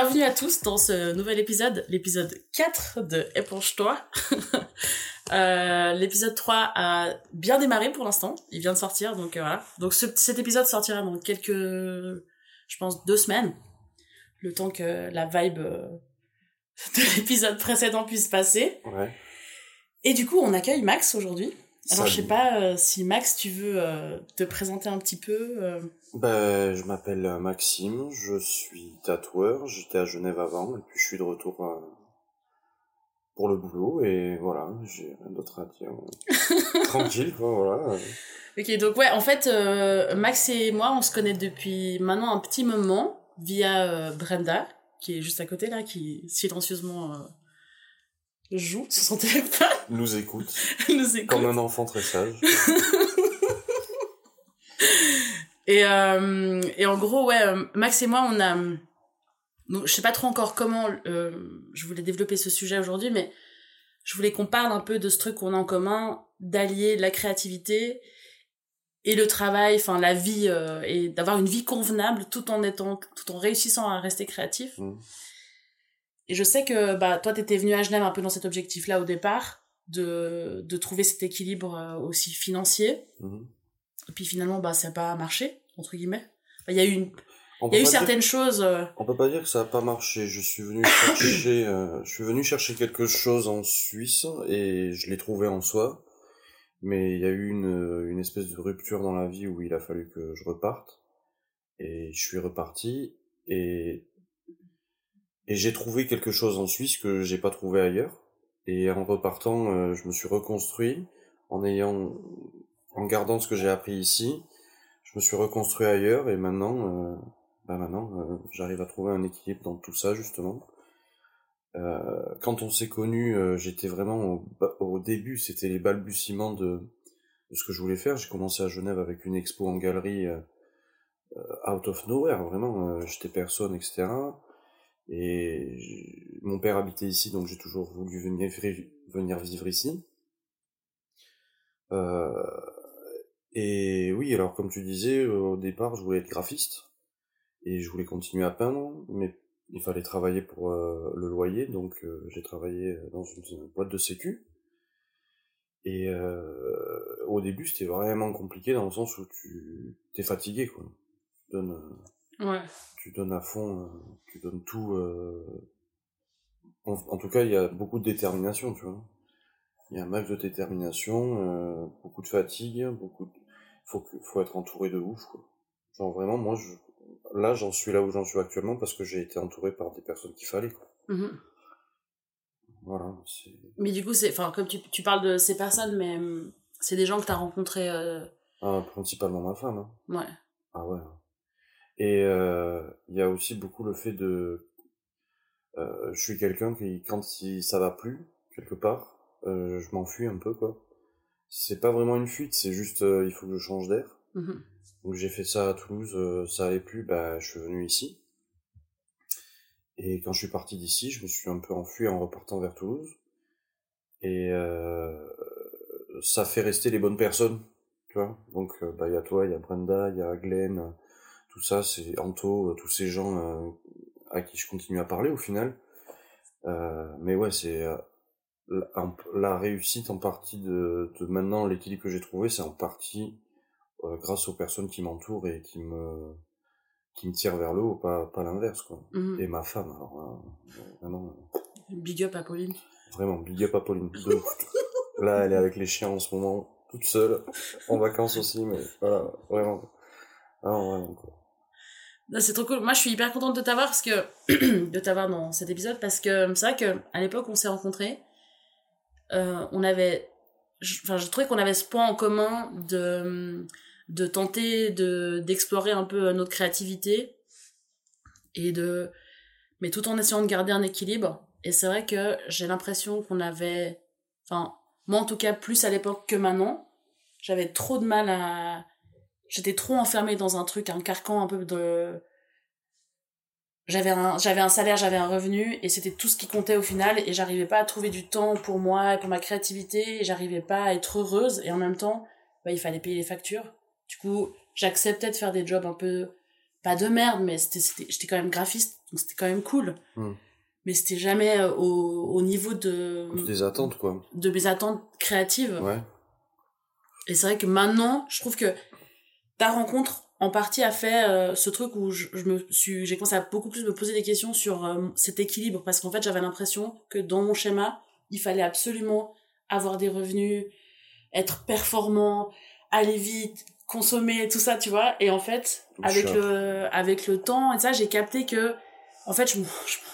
bienvenue à tous dans ce nouvel épisode, l'épisode 4 de Éponge-toi. euh, l'épisode 3 a bien démarré pour l'instant, il vient de sortir, donc euh, voilà. Donc ce, cet épisode sortira dans quelques, je pense, deux semaines, le temps que la vibe euh, de l'épisode précédent puisse passer. Ouais. Et du coup, on accueille Max aujourd'hui. Alors je sais pas euh, si Max, tu veux euh, te présenter un petit peu. euh, Ben, je m'appelle Maxime, je suis tatoueur, j'étais à Genève avant, et puis je suis de retour pour le boulot, et voilà, j'ai rien d'autre à dire. Tranquille, quoi, voilà. Ok, donc ouais, en fait, Max et moi, on se connaît depuis maintenant un petit moment via Brenda, qui est juste à côté là, qui silencieusement joue sur son téléphone, Nous écoute, nous écoute. comme un enfant très sage. Et, euh, et en gros, ouais, euh, Max et moi, on a... Donc, je sais pas trop encore comment euh, je voulais développer ce sujet aujourd'hui, mais je voulais qu'on parle un peu de ce truc qu'on a en commun, d'allier la créativité et le travail, enfin la vie, euh, et d'avoir une vie convenable tout en étant, tout en réussissant à rester créatif. Mm. Et je sais que bah toi, t'étais venu à Genève un peu dans cet objectif-là au départ, de, de trouver cet équilibre euh, aussi financier. Mhm. Et puis finalement, bah, ça n'a pas marché, entre guillemets. Enfin, Il y a eu, une... Y a eu dire- certaines choses. euh, On peut pas dire que ça a pas marché. Je suis venu chercher, euh, je suis venu chercher quelque chose en Suisse et je l'ai trouvé en soi. Mais il y a eu une, une espèce de rupture dans la vie où il a fallu que je reparte. Et je suis reparti et, et j'ai trouvé quelque chose en Suisse que j'ai pas trouvé ailleurs. Et en repartant, euh, je me suis reconstruit en ayant, en gardant ce que j'ai appris ici. Je me suis reconstruit ailleurs et maintenant, euh, bah maintenant, euh, j'arrive à trouver un équilibre dans tout ça justement. Quand on s'est connus, euh, j'étais vraiment au, au début, c'était les balbutiements de, de ce que je voulais faire. J'ai commencé à Genève avec une expo en galerie out of nowhere, vraiment, j'étais personne, etc. Et mon père habitait ici, donc j'ai toujours voulu venir, venir vivre ici. Euh, et oui, alors comme tu disais, euh, au départ, je voulais être graphiste et je voulais continuer à peindre, mais il fallait travailler pour euh, le loyer, donc euh, j'ai travaillé dans une boîte de sécu. Et au début, c'était vraiment compliqué dans le sens où tu t'es fatigué, quoi. Ouais. tu donnes à fond, tu donnes tout. euh, En, en tout cas, il y a beaucoup de détermination, tu vois. Il y a un max de détermination, euh, beaucoup de fatigue, beaucoup. De... Faut que, faut être entouré de ouf, quoi. Genre vraiment, moi, je, là, j'en suis là où j'en suis actuellement parce que j'ai été entouré par des personnes qu'il fallait, quoi. Mhm. Voilà. Mais du coup, c'est, enfin, comme tu, tu parles de ces personnes, mais hum, c'est des gens que t'as rencontrés. euh, Ah, principalement ma femme, hein. Ouais. Ah ouais. Et euh, il y a aussi beaucoup le fait de... euh, je suis quelqu'un qui, quand il, ça va plus, quelque part, euh, je m'enfuis un peu, quoi. C'est pas vraiment une fuite, c'est juste, euh, il faut que je change d'air. Mhm. Donc j'ai fait ça à Toulouse, euh, ça allait plus, bah je suis venu ici. Et quand je suis parti d'ici, je me suis un peu enfui en repartant vers Toulouse. Et euh, ça fait rester les bonnes personnes, tu vois. Donc bah il y a toi, il y a Brenda, il y a Glenn, tout ça, c'est Anto, euh, tous ces gens euh, à qui je continue à parler au final. Euh, mais ouais, c'est la, réussite en partie de, de maintenant l'équilibre que j'ai trouvé, c'est en partie grâce aux personnes qui m'entourent et qui me qui me tirent vers le haut, pas pas l'inverse quoi. Mhm. Et ma femme, alors vraiment Big up à Pauline. vraiment big up à Pauline. De. Là, elle est avec les chiens en ce moment, toute seule, en vacances aussi, mais voilà, vraiment. Ah, vraiment quoi. C'est trop cool. Moi, je suis hyper contente de t'avoir parce que de t'avoir dans cet épisode parce que c'est vrai que à l'époque on s'est rencontrés, euh, on avait, je- enfin, je trouvais qu'on avait ce point en commun de de tenter de d'explorer un peu notre créativité et de, mais tout en essayant de garder un équilibre. Et c'est vrai que j'ai l'impression qu'on avait, enfin, moi en tout cas plus à l'époque que maintenant, j'avais trop de mal à j'étais trop enfermée dans un truc, un carcan un peu de. J'avais un, j'avais un salaire, j'avais un revenu, et c'était tout ce qui comptait au final, et j'arrivais pas à trouver du temps pour moi et pour ma créativité, et j'arrivais pas à être heureuse, et en même temps, bah, il fallait payer les factures. Du coup, j'acceptais de faire des jobs un peu pas de merde, mais c'était, c'était, j'étais quand même graphiste, donc c'était quand même cool. Hmm. Mais c'était jamais euh, au, au niveau de, Des attentes, quoi. de mes attentes créatives. Ouais. Et c'est vrai que maintenant, je trouve que ta rencontre, en partie, a fait euh, ce truc où je, je me suis, j'ai commencé à beaucoup plus me poser des questions sur euh, cet équilibre, parce qu'en fait, j'avais l'impression que dans mon schéma, il fallait absolument avoir des revenus, être performant, aller vite, consommer, tout ça, tu vois. Et en fait, avec le, avec le temps et ça, j'ai capté que, en fait, je m'en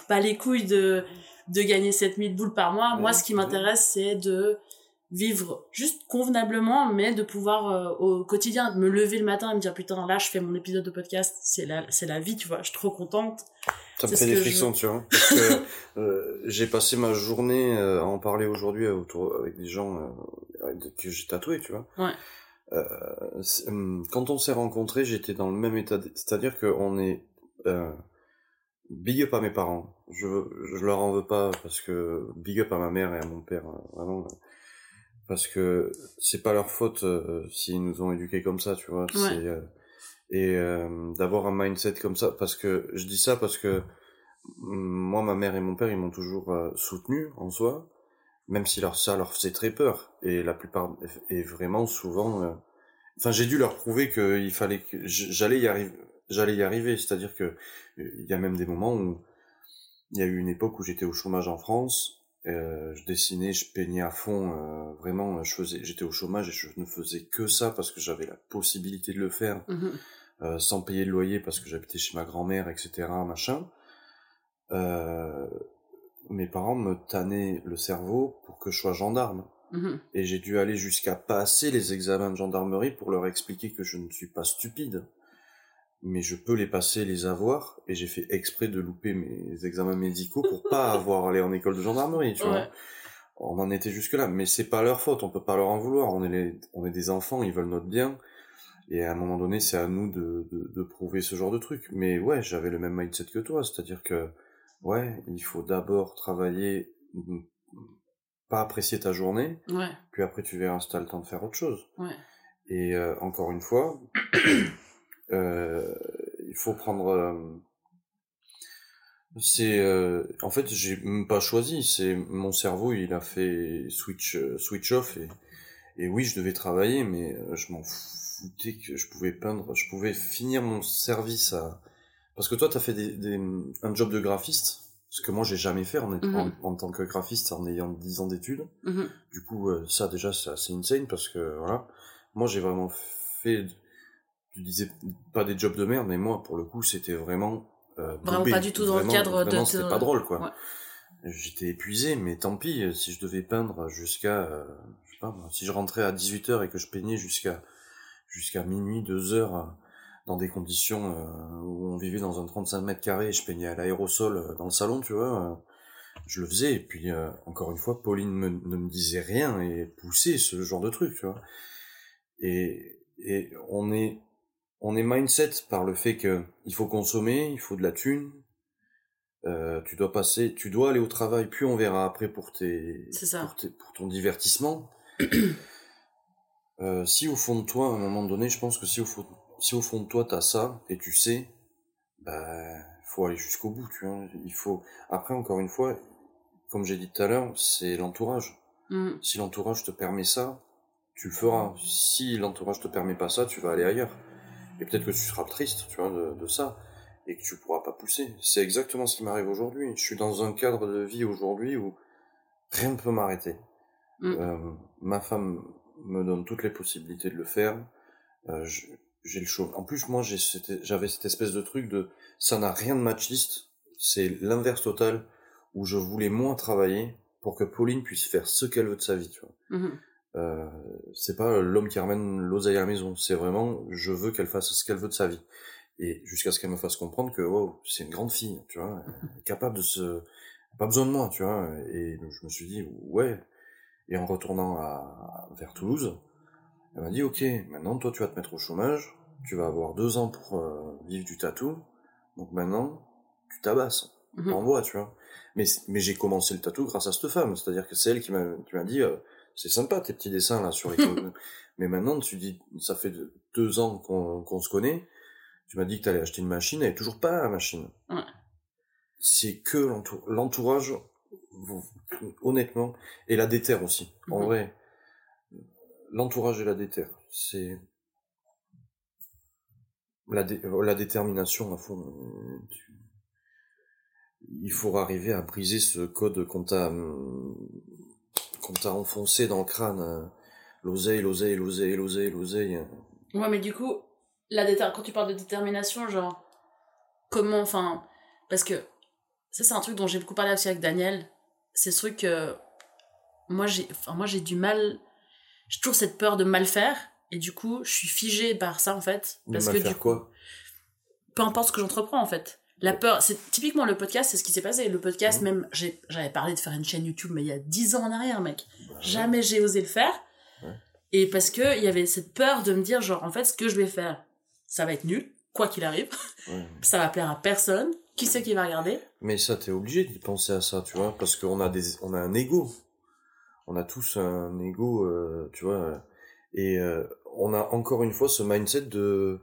bats les couilles de, de gagner 7000 boules par mois. Moi, ce qui m'intéresse, c'est de vivre juste convenablement, mais de pouvoir euh, au quotidien, de me lever le matin et me dire putain, là, je fais mon épisode de podcast, c'est la, c'est la vie, tu vois, je suis trop contente. Ça me fait des que je- frissons, tu vois. Parce que euh, j'ai passé ma journée euh, à en parler aujourd'hui autour avec des gens euh, que j'ai tatoués, tu vois. Ouais. Euh, hum, quand on s'est rencontrés, j'étais dans le même état, c'est-à-dire qu'on est euh, big up à mes parents. Je je leur en veux pas parce que big up à ma mère et à mon père, euh, vraiment. Parce que c'est pas leur faute euh, s'ils nous ont éduqués comme ça, tu vois. Ouais. Euh, et euh, d'avoir un mindset comme ça, parce que je dis ça parce que mm, moi, ma mère et mon père, ils m'ont toujours euh, soutenu en soi, même si leur, ça leur faisait très peur. Et la plupart, et vraiment souvent, euh, enfin, j'ai dû leur prouver qu'il fallait que j'allais y arriver, j'allais y arriver. C'est-à-dire que euh, il y a même des moments où il y a eu une époque où j'étais au chômage en France. Euh, je dessinais, je peignais à fond, euh, vraiment, je faisais, j'étais au chômage et je ne faisais que ça parce que j'avais la possibilité de le faire Mhm. euh, sans payer le loyer parce que j'habitais chez ma grand-mère, etc., machin. Euh, mes parents me tannaient le cerveau pour que je sois gendarme. Mhm. Et j'ai dû aller jusqu'à passer les examens de gendarmerie pour leur expliquer que je ne suis pas stupide. Mais je peux les passer, les avoir, et j'ai fait exprès de louper mes examens médicaux pour pas avoir à aller en école de gendarmerie, tu vois. On en était jusque là, mais c'est pas leur faute, on peut pas leur en vouloir, on est, les- on est des enfants, ils veulent notre bien, et à un moment donné, c'est à nous de, de, de prouver ce genre de truc. Mais ouais, j'avais le même mindset que toi, c'est-à-dire que, ouais, il faut d'abord travailler, mm, pas apprécier ta journée, Ouais, puis après tu verras si t'as le temps de faire autre chose. ouais. Et euh, encore une fois, il faut prendre. euh, c'est euh, en fait j'ai même pas choisi. C'est mon cerveau, il a fait switch euh, switch off et et oui, je devais travailler, mais euh, je m'en foutais que je pouvais peindre, je pouvais finir mon service à. Parce que toi, t'as fait des, des, un job de graphiste, ce que moi j'ai jamais fait en, étant- Mhm. en, en tant que graphiste en ayant 10 ans d'études. Mhm. Du coup, euh, ça déjà, c'est assez insane parce que voilà, moi j'ai vraiment fait, tu disais pas des jobs de merde, mais moi pour le coup c'était vraiment euh, Vraiment pas du tout dans le cadre de- vraiment, de- c'était pas drôle quoi. Ouais. J'étais épuisé, mais tant pis euh, si je devais peindre jusqu'à, euh, je sais pas, si je rentrais à 18h et que je peignais jusqu'à jusqu'à minuit, 2h euh, dans des conditions euh, où on vivait dans un 35 mètres carrés et je peignais à l'aérosol dans le salon, tu vois. je le faisais et puis euh, encore une fois Pauline me- ne me disait rien et poussait ce genre de truc tu vois et et on est on est mindset par le fait que il faut consommer il faut de la thune. Euh, tu dois passer tu dois aller au travail puis on verra après pour tes pour, tes- pour ton divertissement. Euh, si au fond de toi à un moment donné je pense que si au fond si au fond de toi t'as ça et tu sais bah faut aller jusqu'au bout tu vois. Il faut après encore une fois comme j'ai dit tout à l'heure c'est l'entourage. Mhm. si l'entourage te permet ça tu le feras. Si l'entourage te permet pas ça tu vas aller ailleurs et peut-être que tu seras triste tu vois de, de ça et que tu pourras pas pousser c'est exactement ce qui m'arrive aujourd'hui je suis dans un cadre de vie aujourd'hui où rien ne peut m'arrêter Mm. Euh, ma femme me donne toutes les possibilités de le faire euh, j'ai le chaud. En plus, moi, j'avais cette espèce de truc de, ça n'a rien de machiste. C'est l'inverse total où je voulais moins travailler pour que Pauline puisse faire ce qu'elle veut de sa vie, tu vois. Mhm. Euh, c'est pas l'homme qui ramène l'oseille à la maison. C'est vraiment, je veux qu'elle fasse ce qu'elle veut de sa vie. Et jusqu'à ce qu'elle me fasse comprendre que, wow, c'est une grande fille, tu vois, elle est capable de se, pas besoin de moi, tu vois. Et je me suis dit, ouais. Et en retournant à, vers Toulouse, elle m'a dit, ok, maintenant toi tu vas te mettre au chômage, tu vas avoir deux ans pour euh, vivre du tatou, donc maintenant tu tabasses, Mhm. t'envoies, tu vois. Mais, mais j'ai commencé le tatou grâce à cette femme, c'est-à-dire que c'est elle qui m'a qui m'a dit, euh, c'est sympa tes petits dessins là sur les... mais maintenant tu dis, ça fait deux ans qu'on qu'on se connaît, Tu m'as dit que t'allais acheter une machine, elle est toujours pas la machine. Ouais. C'est que l'entour- l'entourage, honnêtement, et la déterre aussi. En Mhm. vrai, l'entourage et la déterre, c'est la, dé- la détermination à fond. tu- Il faut arriver à briser ce code qu'on t'a hum, qu'on t'a enfoncé dans le crâne. euh, L'oseille, l'oseille, l'oseille, l'oseille, l'oseille. Ouais, mais du coup, la déter- quand tu parles de détermination, genre, comment, enfin, parce que ça, c'est un truc dont j'ai beaucoup parlé aussi avec Daniel. C'est ce truc que moi, j'ai, enfin, moi, j'ai du mal, j'ai toujours cette peur de mal faire, et du coup, je suis figée par ça, en fait. De Parce mal que faire du coup, quoi? peu importe ce que j'entreprends, en fait. La peur, c'est typiquement le podcast, c'est ce qui s'est passé. Le podcast, Mhm. même, j'avais parlé de faire une chaîne YouTube, mais il y a 10 ans en arrière, mec. Bah, ouais. Jamais j'ai osé le faire. Ouais. Et parce que il y avait cette peur de me dire, genre, en fait, ce que je vais faire, ça va être nul, quoi qu'il arrive. Ouais. Ça va plaire à personne. Qui c'est qui va regarder? Mais ça, t'es obligé d'y penser à ça, tu vois, parce qu'on a des, on a un ego. On a tous un ego, euh, tu vois, et euh, on a encore une fois ce mindset de,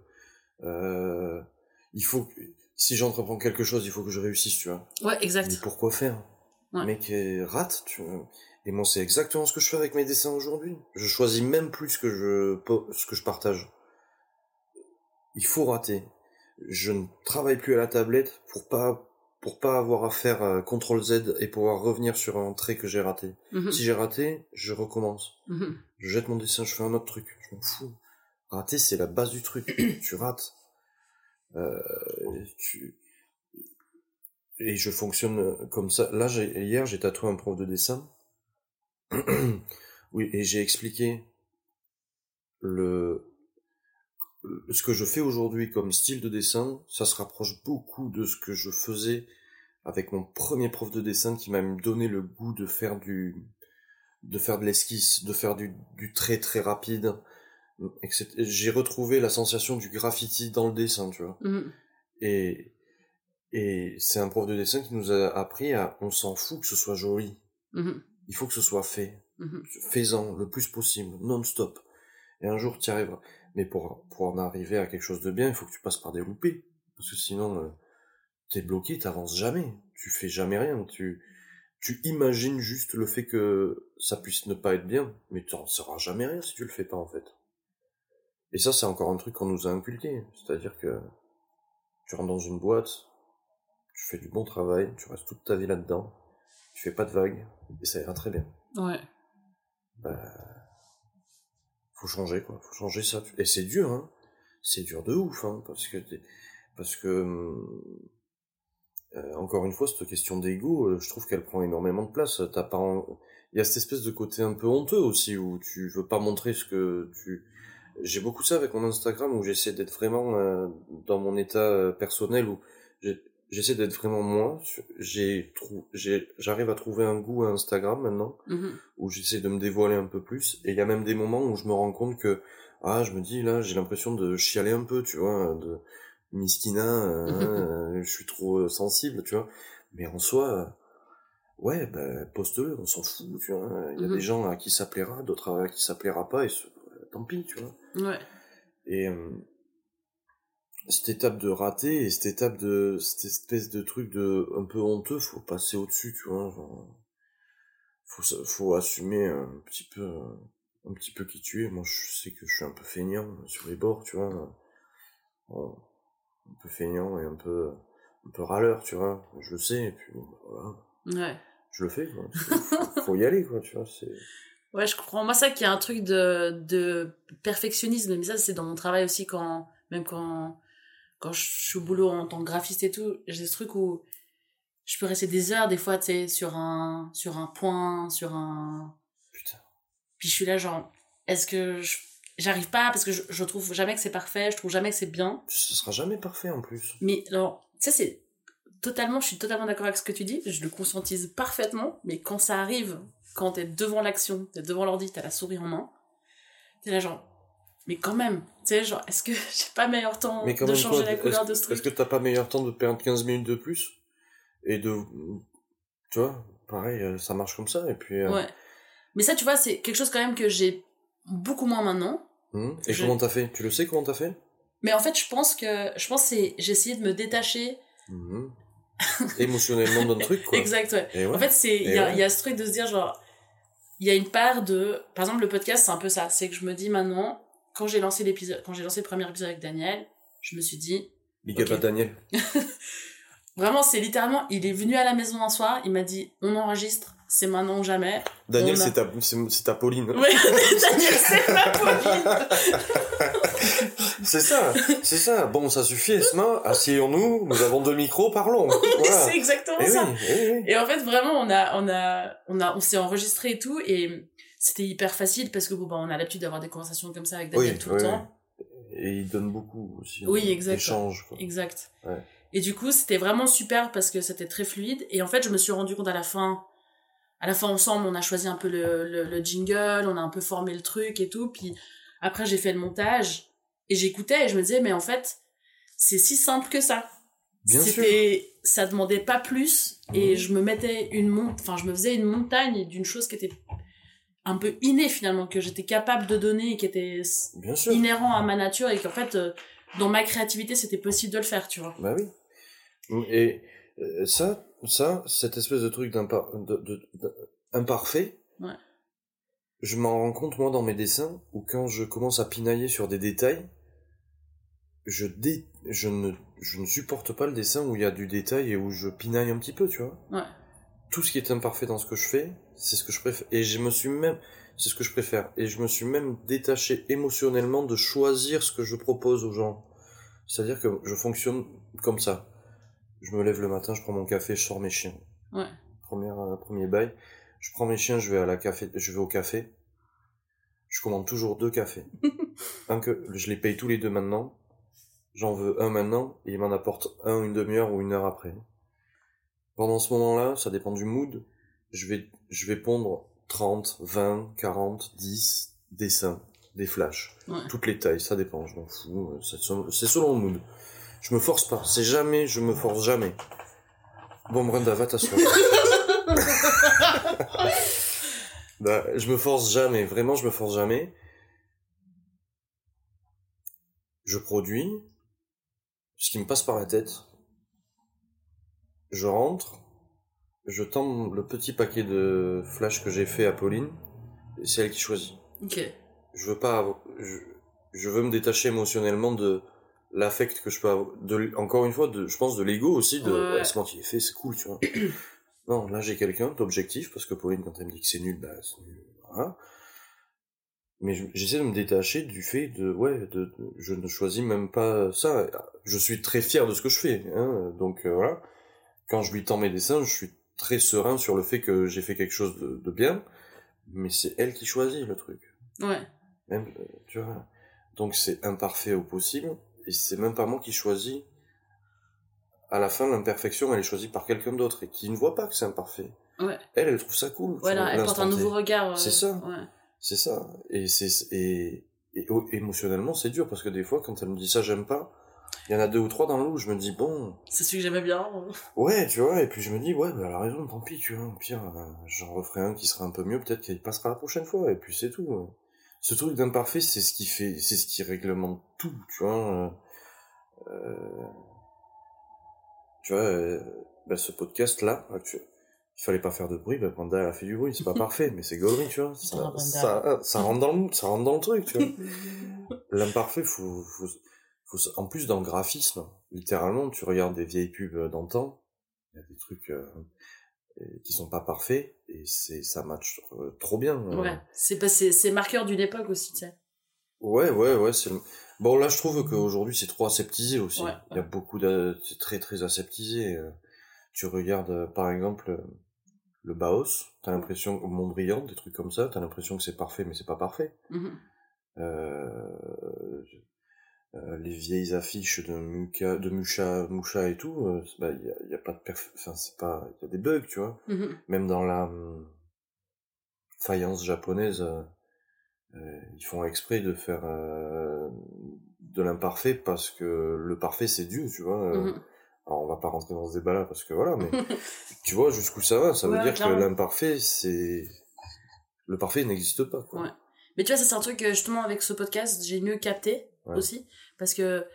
euh, il faut, si j'entreprends quelque chose, il faut que je réussisse, tu vois. Ouais, Mais exact. pourquoi faire? Ouais. Mec, euh, rate, tu vois. Et moi, c'est exactement ce que je fais avec mes dessins aujourd'hui. Je choisis même plus ce que je, ce que je partage. Il faut rater. Je ne travaille plus à la tablette pour pas, pour pas avoir à faire euh, CTRL Z et pouvoir revenir sur un trait que j'ai raté. Mhm, Si j'ai raté, je recommence. mhm. Je jette mon dessin, je fais un autre truc. Je m'en fous. Rater, c'est la base du truc. tu rates. Euh. Et je fonctionne comme ça. Là, hier, j'ai tatoué un prof de dessin. oui, et j'ai expliqué le ce que je fais aujourd'hui comme style de dessin, ça se rapproche beaucoup de ce que je faisais avec mon premier prof de dessin qui m'a donné le goût de faire du de faire de l'esquisse, de faire du, du trait très rapide. J'ai retrouvé la sensation du graffiti dans le dessin, tu vois. Mhm. Et, et c'est un prof de dessin qui nous a appris à, on s'en fout que ce soit joli. Mhm. Il faut que ce soit fait. Mhm. Fais-en le plus possible, non-stop. Et un jour, tu y arriveras. Mais pour, pour en arriver à quelque chose de bien, il faut que tu passes par des loupés. Parce que sinon, euh, t'es bloqué, t'avances jamais. Tu fais jamais rien. Tu, tu imagines juste le fait que ça puisse ne pas être bien. Mais t'en sauras jamais rien si tu le fais pas, en fait. Et ça, c'est encore un truc qu'on nous a inculqué. C'est-à-dire que tu rentres dans une boîte, tu fais du bon travail, tu restes toute ta vie là-dedans, tu fais pas de vagues, et ça ira très bien Ouais. bah, faut changer quoi, faut changer ça. Et c'est dur, hein. C'est dur de ouf, hein, parce que parce que euh, encore une fois cette question d'ego, euh, je trouve qu'elle prend énormément de place. T'as pas, en- il y a cette espèce de côté un peu honteux aussi où tu veux pas montrer ce que tu. J'ai beaucoup ça avec mon Instagram où j'essaie d'être vraiment euh, dans mon état euh, personnel où j'essaie d'être vraiment moi. J'ai j'arrive à trouver un goût à Instagram maintenant Mhm. où j'essaie de me dévoiler un peu plus. Et il y a même des moments où je me rends compte que, ah, je me dis, là, j'ai l'impression de chialer un peu, tu vois, de miskina, euh, euh, je suis trop euh, sensible, tu vois. Mais en soi, ouais, ben, poste-le, on s'en fout, tu vois. Il y a Mhm. des gens à qui ça plaira, d'autres à qui ça plaira pas, et tant pis, tu vois. Ouais. Et euh, cette étape de rater et cette étape de cette espèce de truc de un peu honteux, faut passer au-dessus, tu vois. Genre, faut faut assumer un petit peu euh, un petit peu qui tu es. Moi, je sais que je suis un peu feignant sur les bords, tu vois. Bon, un peu feignant et un peu un peu râleur, tu vois. Je le sais et puis voilà, Ouais. je le fais. Quoi. Faut- faut y aller, quoi, tu vois. C'est Ouais, je comprends. Moi, ça qui est un truc de, de perfectionnisme, mais ça, c'est dans mon travail aussi, quand, même quand, quand je suis au boulot en tant que graphiste et tout, j'ai ce truc où je peux rester des heures, des fois, tu sais, sur un, sur un point, sur un, putain. puis je suis là, genre, est-ce que je- j'arrive pas, parce que je, je trouve jamais que c'est parfait, je trouve jamais que c'est bien. Ce sera jamais parfait en plus. Mais alors, ça c'est totalement, je suis totalement d'accord avec ce que tu dis, je le conscientise parfaitement, mais quand ça arrive, quand t'es devant l'action, t'es devant l'ordi, t'as la souris en main, t'es là genre, mais quand même, tu sais, genre, est-ce que j'ai pas meilleur temps Mais quand de même, changer quoi, la couleur est-ce- de ce Est-ce truc que t'as pas meilleur temps de perdre 15 minutes de plus Et de... Tu vois, pareil, euh, ça marche comme ça, et puis... euh, Ouais. Mais ça, tu vois, c'est quelque chose quand même que j'ai beaucoup moins maintenant. hum, Et Je- comment t'as fait? Tu le sais comment t'as fait? Mais en fait, je pense que je pense que c'est j'ai essayé de me détacher. Mhm. Émotionnellement d'un truc, quoi. Exact, ouais. En fait, c'est il Et y, a- ouais. il y a ce truc de se dire genre il y a une part de par exemple le podcast c'est un peu ça, c'est que je me dis maintenant quand j'ai lancé l'épisode quand j'ai lancé le premier épisode avec Daniel, je me suis dit Big up Ok. à Daniel. vraiment c'est littéralement il est venu à la maison un soir, il m'a dit on enregistre, c'est maintenant ou jamais. Daniel, a- c'est ta, c'est, ta Pauline. Ouais, Daniel c'est ma Pauline. C'est ça, c'est ça. Bon, ça suffit, Esma. Asseyons-nous, nous avons deux micros, parlons. Voilà. c'est exactement Eh ça. oui, eh oui. Et en fait, vraiment, on a, on a, on a, on s'est enregistré et tout, et c'était hyper facile parce que bon, bah, on a l'habitude d'avoir des conversations comme ça avec Daniel Oui, tout le oui, temps. Et il donne beaucoup aussi. Oui, hein, exact. d'échanges, quoi. Exact. Ouais. Et du coup, c'était vraiment super parce que c'était très fluide. Et en fait, je me suis rendu compte à la fin, à la fin ensemble, on a choisi un peu le, le, le jingle, on a un peu formé le truc et tout. Puis après, j'ai fait le montage et j'écoutais et je me disais, mais en fait, c'est si simple que ça. Bien sûr. Ça demandait pas plus et je me mettais une mont, enfin, je me faisais une montagne d'une chose qui était un peu innée finalement, que j'étais capable de donner et qui était Bien sûr. inhérent à ma nature et qu'en fait, euh, dans ma créativité, c'était possible de le faire, tu vois. Bah oui. Et euh, ça, ça, cette espèce de truc d'impar- de, de- de- imparfait, Ouais. je m'en rends compte moi dans mes dessins où quand je commence à pinailler sur des détails, je dé, je ne, je ne supporte pas le dessin où il y a du détail et où je pinaille un petit peu, tu vois. Ouais. Tout ce qui est imparfait dans ce que je fais, c'est ce que je préfère. Et je me suis même, c'est ce que je préfère. Et je me suis même détaché émotionnellement de choisir ce que je propose aux gens. C'est-à-dire que je fonctionne comme ça. Je me lève le matin, je prends mon café, je sors mes chiens. Ouais. Première, euh, premier bail. Je prends mes chiens, je vais à la café, je vais au café. Je commande toujours deux cafés. un que, je les paye tous les deux maintenant. J'en veux un maintenant, et il m'en apporte un une demi-heure ou une heure après. Pendant ce moment-là, ça dépend du mood. Je vais, je vais pondre 30, 20, 40, 10 dessins, des flashs. Ouais. Toutes les tailles, ça dépend, je m'en fous. C'est selon, c'est selon le mood. Je me force pas. C'est jamais, je me force jamais. Bon, Brenda, va t'asseoir. bah, je me force jamais. Vraiment, je me force jamais. Je produis ce qui me passe par la tête. Je rentre. Je tends le petit paquet de flash que j'ai fait à Pauline. et C'est elle qui choisit Ok. je veux pas je, je veux me détacher émotionnellement de l'affect que je peux avoir de encore une fois de je pense de l'ego aussi de Ouais. ouais, qui l'ai fait c'est cool tu vois non là j'ai quelqu'un d'objectif parce que Pauline quand elle me dit que c'est nul bah c'est nul voilà mais je- j'essaie de me détacher du fait de ouais de, de- je ne choisis même pas ça je suis très fier de ce que je fais hein, donc euh, voilà quand je lui tends mes dessins je suis très serein sur le fait que j'ai fait quelque chose de, de bien mais c'est elle qui choisit le truc Ouais. même, euh, tu vois. Donc c'est imparfait au possible, et c'est même pas moi qui choisis. À la fin, l'imperfection, elle est choisie par quelqu'un d'autre, et qui ne voit pas que c'est imparfait. Ouais. Elle, elle trouve ça cool. Voilà, elle porte un nouveau regard. euh, C'est ça. Ouais. C'est ça. Et c'est, et, et oh, émotionnellement, c'est dur, parce que des fois, quand elle me dit ça, j'aime pas, il y en a deux ou trois dans le où je me dis, bon, C'est celui que j'aimais bien. ouais, tu vois, et puis je me dis, ouais, bah, elle a raison, tant pis, tu vois, au pire, euh, j'en referai un qui sera un peu mieux, peut-être qu'il passera la prochaine fois, et puis c'est tout. Ce truc d'imparfait, c'est ce qui fait, c'est ce qui réglemente tout, tu vois. euh, euh, tu vois, euh, bah, ce podcast-là, actuel, il fallait pas faire de bruit, bah, Panda, a fait du bruit, c'est pas parfait, mais c'est gaulerie, tu vois. Ça, Panda. ça, ça rentre dans le, ça rentre dans le truc, tu vois. L'imparfait, faut, faut, faut, en plus dans le graphisme, littéralement, tu regardes des vieilles pubs d'antan, il y a des trucs euh, qui sont pas parfaits, et c'est, ça match euh, trop bien. euh. Ouais. C'est pas, c'est, marqueur d'une époque aussi, tu sais. Ouais, ouais, ouais, c'est, bon, là, je trouve qu'aujourd'hui, c'est trop aseptisé aussi. Ouais, Il y a beaucoup de, c'est très, très aseptisé. euh. Tu regardes, par exemple, le Baos, t'as l'impression, au Mondrian, des trucs comme ça, t'as l'impression que c'est parfait, mais c'est pas parfait. Euh, euh, les vieilles affiches de Muka, de Musha, Musha et tout, euh, c'est- bah, il y a, y a pas de perf, enfin, c'est pas, il y a des bugs, tu vois. Mhm. Même dans la hum, faïence japonaise, euh, euh, ils font exprès de faire euh, de l'imparfait parce que le parfait c'est Dieu, tu vois. euh. Mhm. Alors on va pas rentrer dans ce débat-là parce que voilà, mais tu vois jusqu'où ça va. Ça veut dire clairement. que l'imparfait c'est le parfait n'existe pas. Quoi. Ouais. Mais tu vois, ça c'est un truc justement avec ce podcast, j'ai mieux capté. Ouais. aussi. Parce que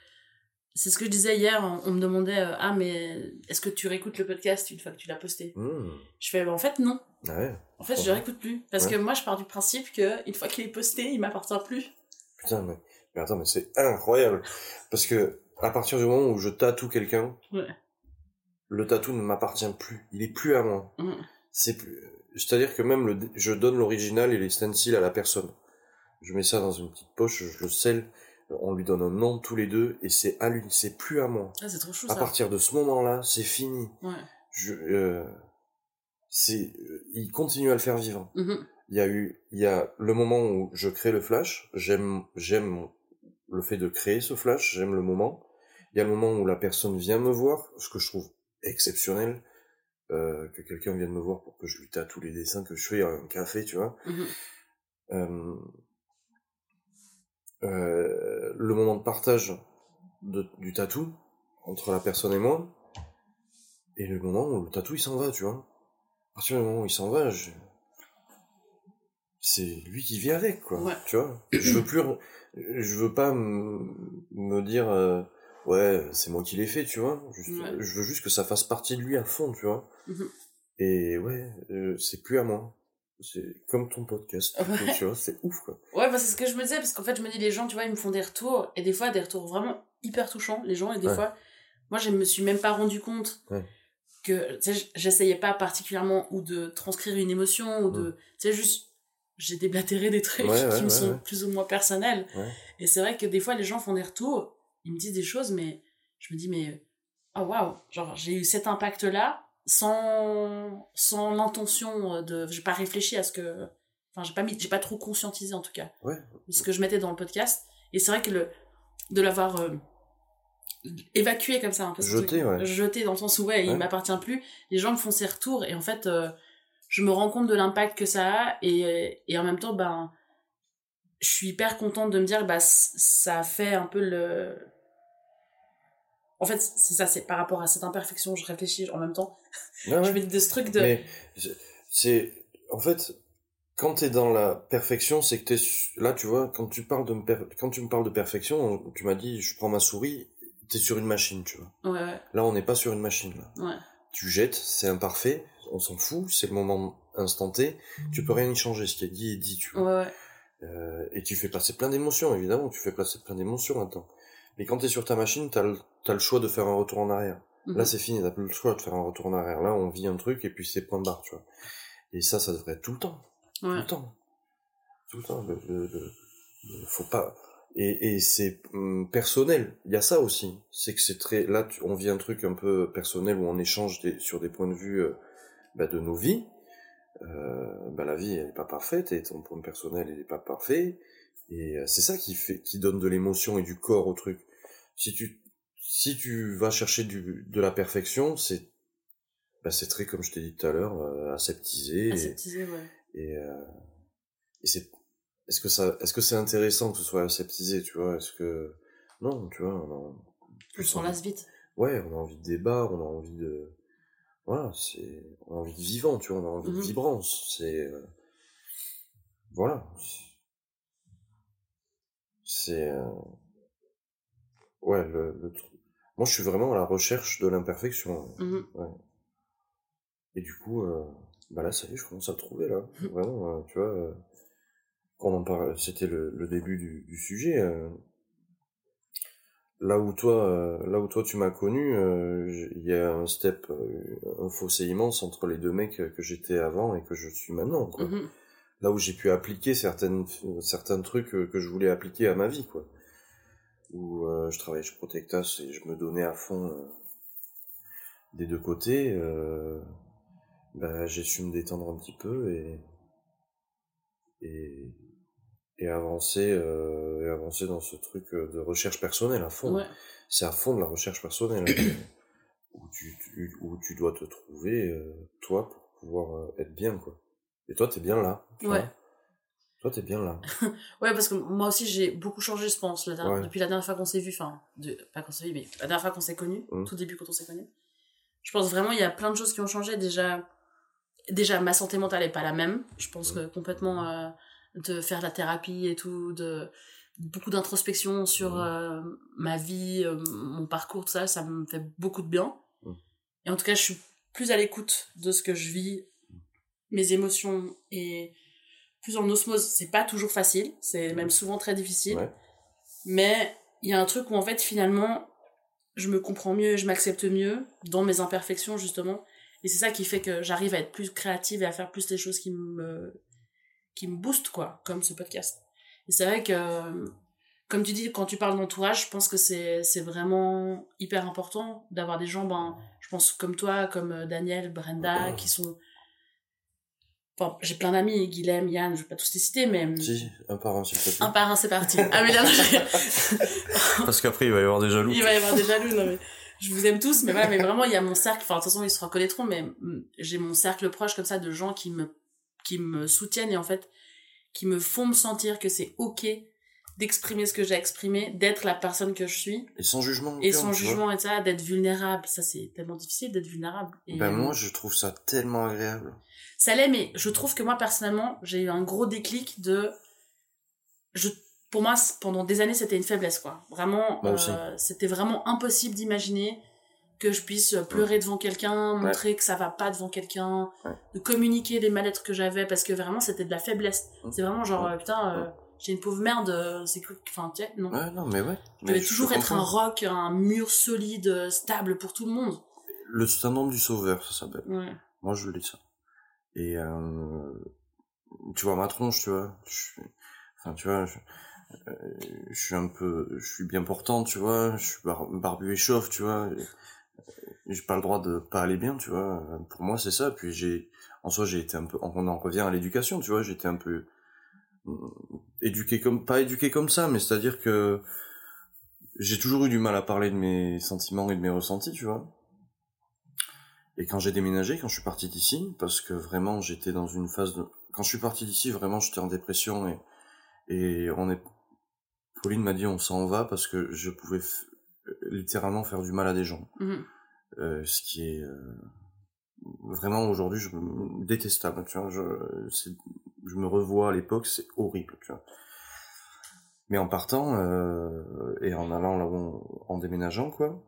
c'est ce que je disais hier, on, on me demandait euh, Ah, mais est-ce que tu réécoutes le podcast une fois que tu l'as posté? Mmh. Je fais bah, En fait, non. Ah ouais. En fait, je le réécoute plus. Parce Ouais. que moi, je pars du principe que une fois qu'il est posté, il m'appartient plus. Putain, mais, mais attends, mais c'est incroyable. Parce que, à partir du moment où je tatoue quelqu'un, le tatou ne m'appartient plus. Il est plus à moi. C'est plus, c'est-à-dire que même le, je donne l'original et les stencils à la personne. Je mets ça dans une petite poche, je le scelle, on lui donne un nom tous les deux et c'est à lui, c'est plus à moi. Ah, c'est trop chou À ça. partir de ce moment-là, c'est fini. Ouais. Je, euh, c'est, euh, il continue à le faire vivre. Mhm. Il y a eu, il y a le moment où je crée le flash, j'aime, j'aime le fait de créer ce flash, j'aime le moment. Il y a le moment où la personne vient me voir, ce que je trouve exceptionnel, euh, que quelqu'un vienne me voir pour que je lui tatoue les dessins que je fais à un café, tu vois. Mhm. Euh, euh, le moment de partage de, du tatou entre la personne et moi, et le moment où le tatou il s'en va, tu vois. À partir du moment où il s'en va, je... c'est lui qui vit avec, quoi. Ouais. Tu vois. Je veux plus, je veux pas me dire, euh, ouais, c'est moi qui l'ai fait, tu vois. Juste- Ouais. Je veux juste que ça fasse partie de lui à fond, tu vois. Mhm. Et ouais, euh, c'est plus à moi. C'est comme ton podcast, Ouais. tu vois, c'est ouf, quoi. Ouais, bah, c'est ce que je me disais, parce qu'en fait, je me dis, les gens, tu vois, ils me font des retours, et des fois, des retours vraiment hyper touchants, les gens, et des Ouais. fois, moi, je me suis même pas rendu compte Ouais. que, tu sais, j'essayais pas particulièrement ou de transcrire une émotion, ou de, tu sais, juste, j'ai déblatéré des trucs qui me sont plus ou moins personnels. Et c'est vrai que des fois, les gens font des retours, ils me disent des choses, mais je me dis, mais, oh waouh, genre, j'ai eu cet impact-là, sans, sans l'intention de, j'ai pas réfléchi à ce que, enfin, j'ai pas mis, j'ai pas trop conscientisé en tout cas Ouais. ce que je mettais dans le podcast. Et c'est vrai que le, de l'avoir euh, évacué comme ça, un peu Jeté, ouais. jeté dans le sens où ouais, il m'appartient plus, les gens me font ces retours et en fait, euh, je me rends compte de l'impact que ça a et, et en même temps, ben, je suis hyper contente de me dire, bah, ça fait un peu le. En fait, c'est ça, c'est par rapport à cette imperfection, je réfléchis en même temps. Ouais, Je me dis de ce truc de. Mais c'est- en fait quand t'es dans la perfection, c'est que t'es là, tu vois, quand tu parles de me per- quand tu me parles de perfection, tu m'as dit, je prends ma souris, t'es sur une machine, tu vois. Ouais, ouais, Là, on n'est pas sur une machine. Là. ouais. Tu jettes, c'est imparfait, on s'en fout, c'est le moment instanté, tu peux rien y changer, ce qui est dit est dit, tu vois. Ouais, ouais. Euh, et tu fais passer plein d'émotions, évidemment, tu fais passer plein d'émotions là-dedans. Mais quand t'es sur ta machine, t'as le, t'as le choix de faire un retour en arrière. Mhm. Là, c'est fini, t'as plus le choix de faire un retour en arrière. Là, on vit un truc et puis c'est point barre, tu vois. Et ça, ça devrait être tout le temps. Tout Ouais. le temps. Tout le temps. Le, le- le- le- faut pas. Et, et c'est hum, personnel. Il y a ça aussi. C'est que c'est très. Là, tu- on vit un truc un peu personnel où on échange des- sur des points de vue euh, bah, de nos vies. Euh, bah, la vie, elle est pas parfaite et ton point personnel, il est pas parfait. Et euh, c'est ça qui fait, qui donne de l'émotion et du corps au truc. Si tu, si tu vas chercher du, de la perfection, c'est, bah, c'est très, comme je t'ai dit tout à l'heure, euh, aseptisé. et- Aseptisé, ouais. et, euh, et c'est est-ce que ça est-ce que c'est intéressant que ce soit aseptisé tu vois? Est-ce que non tu vois on a, On s'en lasse vite. ouais on a envie de débat on a envie de voilà c'est on a envie de vivant tu vois on a envie de vibrance c'est euh, voilà c'est euh, ouais le, le moi je suis vraiment à la recherche de l'imperfection Mhm. et du coup, euh, bah là, ça y est, je commence à le trouver, là. Vraiment, euh, tu vois, quand on en parle, c'était le, le début du, du sujet. là où toi, euh, là où toi tu m'as connu, euh, il y a un step, euh, un fossé immense entre les deux mecs que j'étais avant et que je suis maintenant, quoi. Mhm. Là où j'ai pu appliquer certaines, certains trucs que, que je voulais appliquer à ma vie, quoi. Où euh, je travaillais chez Protectas et je me donnais à fond euh, des deux côtés. Euh, bah, j'ai su me détendre un petit peu et et, et avancer euh, et avancer dans ce truc euh, de recherche personnelle à fond. Ouais. C'est à fond de la recherche personnelle hein, où tu, tu- où tu dois te trouver euh, toi pour pouvoir euh, être bien quoi. Et toi t'es bien là. Ouais. vois. Toi t'es bien là. Ouais, parce que moi aussi j'ai beaucoup changé, je pense, la dernière- Ouais. depuis la dernière fois qu'on s'est vu, enfin, de, pas qu'on s'est vu, mais la dernière fois qu'on s'est connus, Mhm. tout début quand on s'est connus. Je pense vraiment il y a plein de choses qui ont changé. Déjà, déjà ma santé mentale est pas la même. Je pense Mhm. que complètement euh, de faire de la thérapie et tout, de, beaucoup d'introspection sur Mhm. euh, ma vie, euh, mon parcours, tout ça, ça me fait beaucoup de bien. Et en tout cas, je suis plus à l'écoute de ce que je vis, mes émotions, et plus en osmose. C'est pas toujours facile, c'est même souvent très difficile. Ouais. Mais il y a un truc où en fait, finalement, je me comprends mieux, je m'accepte mieux dans mes imperfections, justement. Et c'est ça qui fait que j'arrive à être plus créative et à faire plus les choses qui me, qui me boostent, quoi, comme ce podcast. Et c'est vrai que, comme tu dis, quand tu parles d'entourage, je pense que c'est, c'est vraiment hyper important d'avoir des gens, ben, je pense comme toi, comme euh, Daniel, Brenda, qui sont, enfin, j'ai plein d'amis, Guilhem, Yann, je vais pas tous les citer, mais, Si, un par un, s'il te plaît. un par un, c'est parti. Ah, mais là, je- Parce qu'après, il va y avoir des jaloux. il va y avoir des jaloux, non, mais je vous aime tous, mais voilà, mais vraiment, il y a mon cercle, enfin, de toute façon, ils se reconnaîtront, mais mm, j'ai mon cercle proche comme ça de gens qui me, qui me soutiennent et en fait, qui me font me sentir que c'est ok d'exprimer ce que j'ai exprimé, d'être la personne que je suis, Et sans jugement. et aucun, sans jugement et ça, d'être vulnérable. Ça, c'est tellement difficile d'être vulnérable. Et, Ben euh, moi, je trouve ça tellement agréable. ça l'est, mais je trouve que moi, personnellement, j'ai eu un gros déclic de. Je... Pour moi, pendant des années, c'était une faiblesse, quoi. Vraiment, euh, c'était vraiment impossible d'imaginer que je puisse pleurer devant quelqu'un, montrer que ça va pas devant quelqu'un, Ouais. de communiquer les mal-être que j'avais, parce que vraiment, c'était de la faiblesse. Mm. C'est vraiment genre, Ouais. euh, putain, euh, j'ai une pauvre merde, euh, c'est quoi Enfin, tu sais, non. Ouais, non, mais ouais. je Mais toujours te être un roc, un mur solide, euh, stable pour tout le monde. Le syndrome du sauveur, ça s'appelle. Ouais. Moi, je l'ai ça. Et euh, tu vois ma tronche, tu vois. Je enfin, tu vois, je, euh, je suis un peu, je suis bien portant, tu vois. Je suis bar- barbu et chauve, tu vois. J'ai pas le droit de pas aller bien, tu vois. Pour moi, c'est ça. Puis j'ai, en soi, j'ai été un peu, on en revient à l'éducation, tu vois. J'étais un peu éduqué comme, pas éduqué comme ça, mais c'est-à-dire que j'ai toujours eu du mal à parler de mes sentiments et de mes ressentis, tu vois. Et quand j'ai déménagé, quand je suis parti d'ici, parce que vraiment j'étais dans une phase de... Quand je suis parti d'ici, vraiment j'étais en dépression et, et on est... Pauline m'a dit on s'en va parce que je pouvais f- littéralement faire du mal à des gens. Mhm. Euh, ce qui est euh, vraiment aujourd'hui je détestable, tu vois. Je, c'est- je me revois à l'époque, c'est horrible, tu vois. Mais en partant euh, et en allant là en déménageant quoi,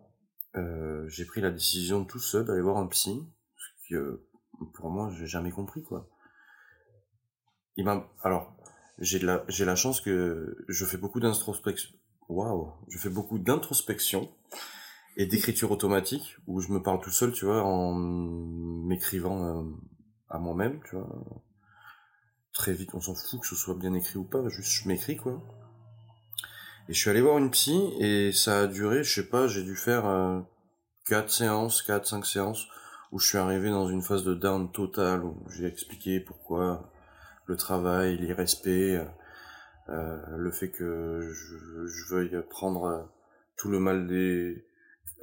euh, j'ai pris la décision tout seul d'aller voir un psy, ce que euh, pour moi j'ai jamais compris quoi. Il m'a alors j'ai la j'ai la chance que je fais beaucoup d'introspection. Waouh, je fais beaucoup d'introspection et d'écriture automatique où je me parle tout seul, tu vois, en m'écrivant euh, à moi-même, tu vois. Très vite, on s'en fout que ce soit bien écrit ou pas, juste je m'écris quoi. Et je suis allé voir une psy et ça a duré, je sais pas, j'ai dû faire euh, 4 séances, 4 5 séances où je suis arrivé dans une phase de down totale où j'ai expliqué pourquoi le travail, l'irrespect, euh, le fait que je, veuille prendre euh, tout le mal des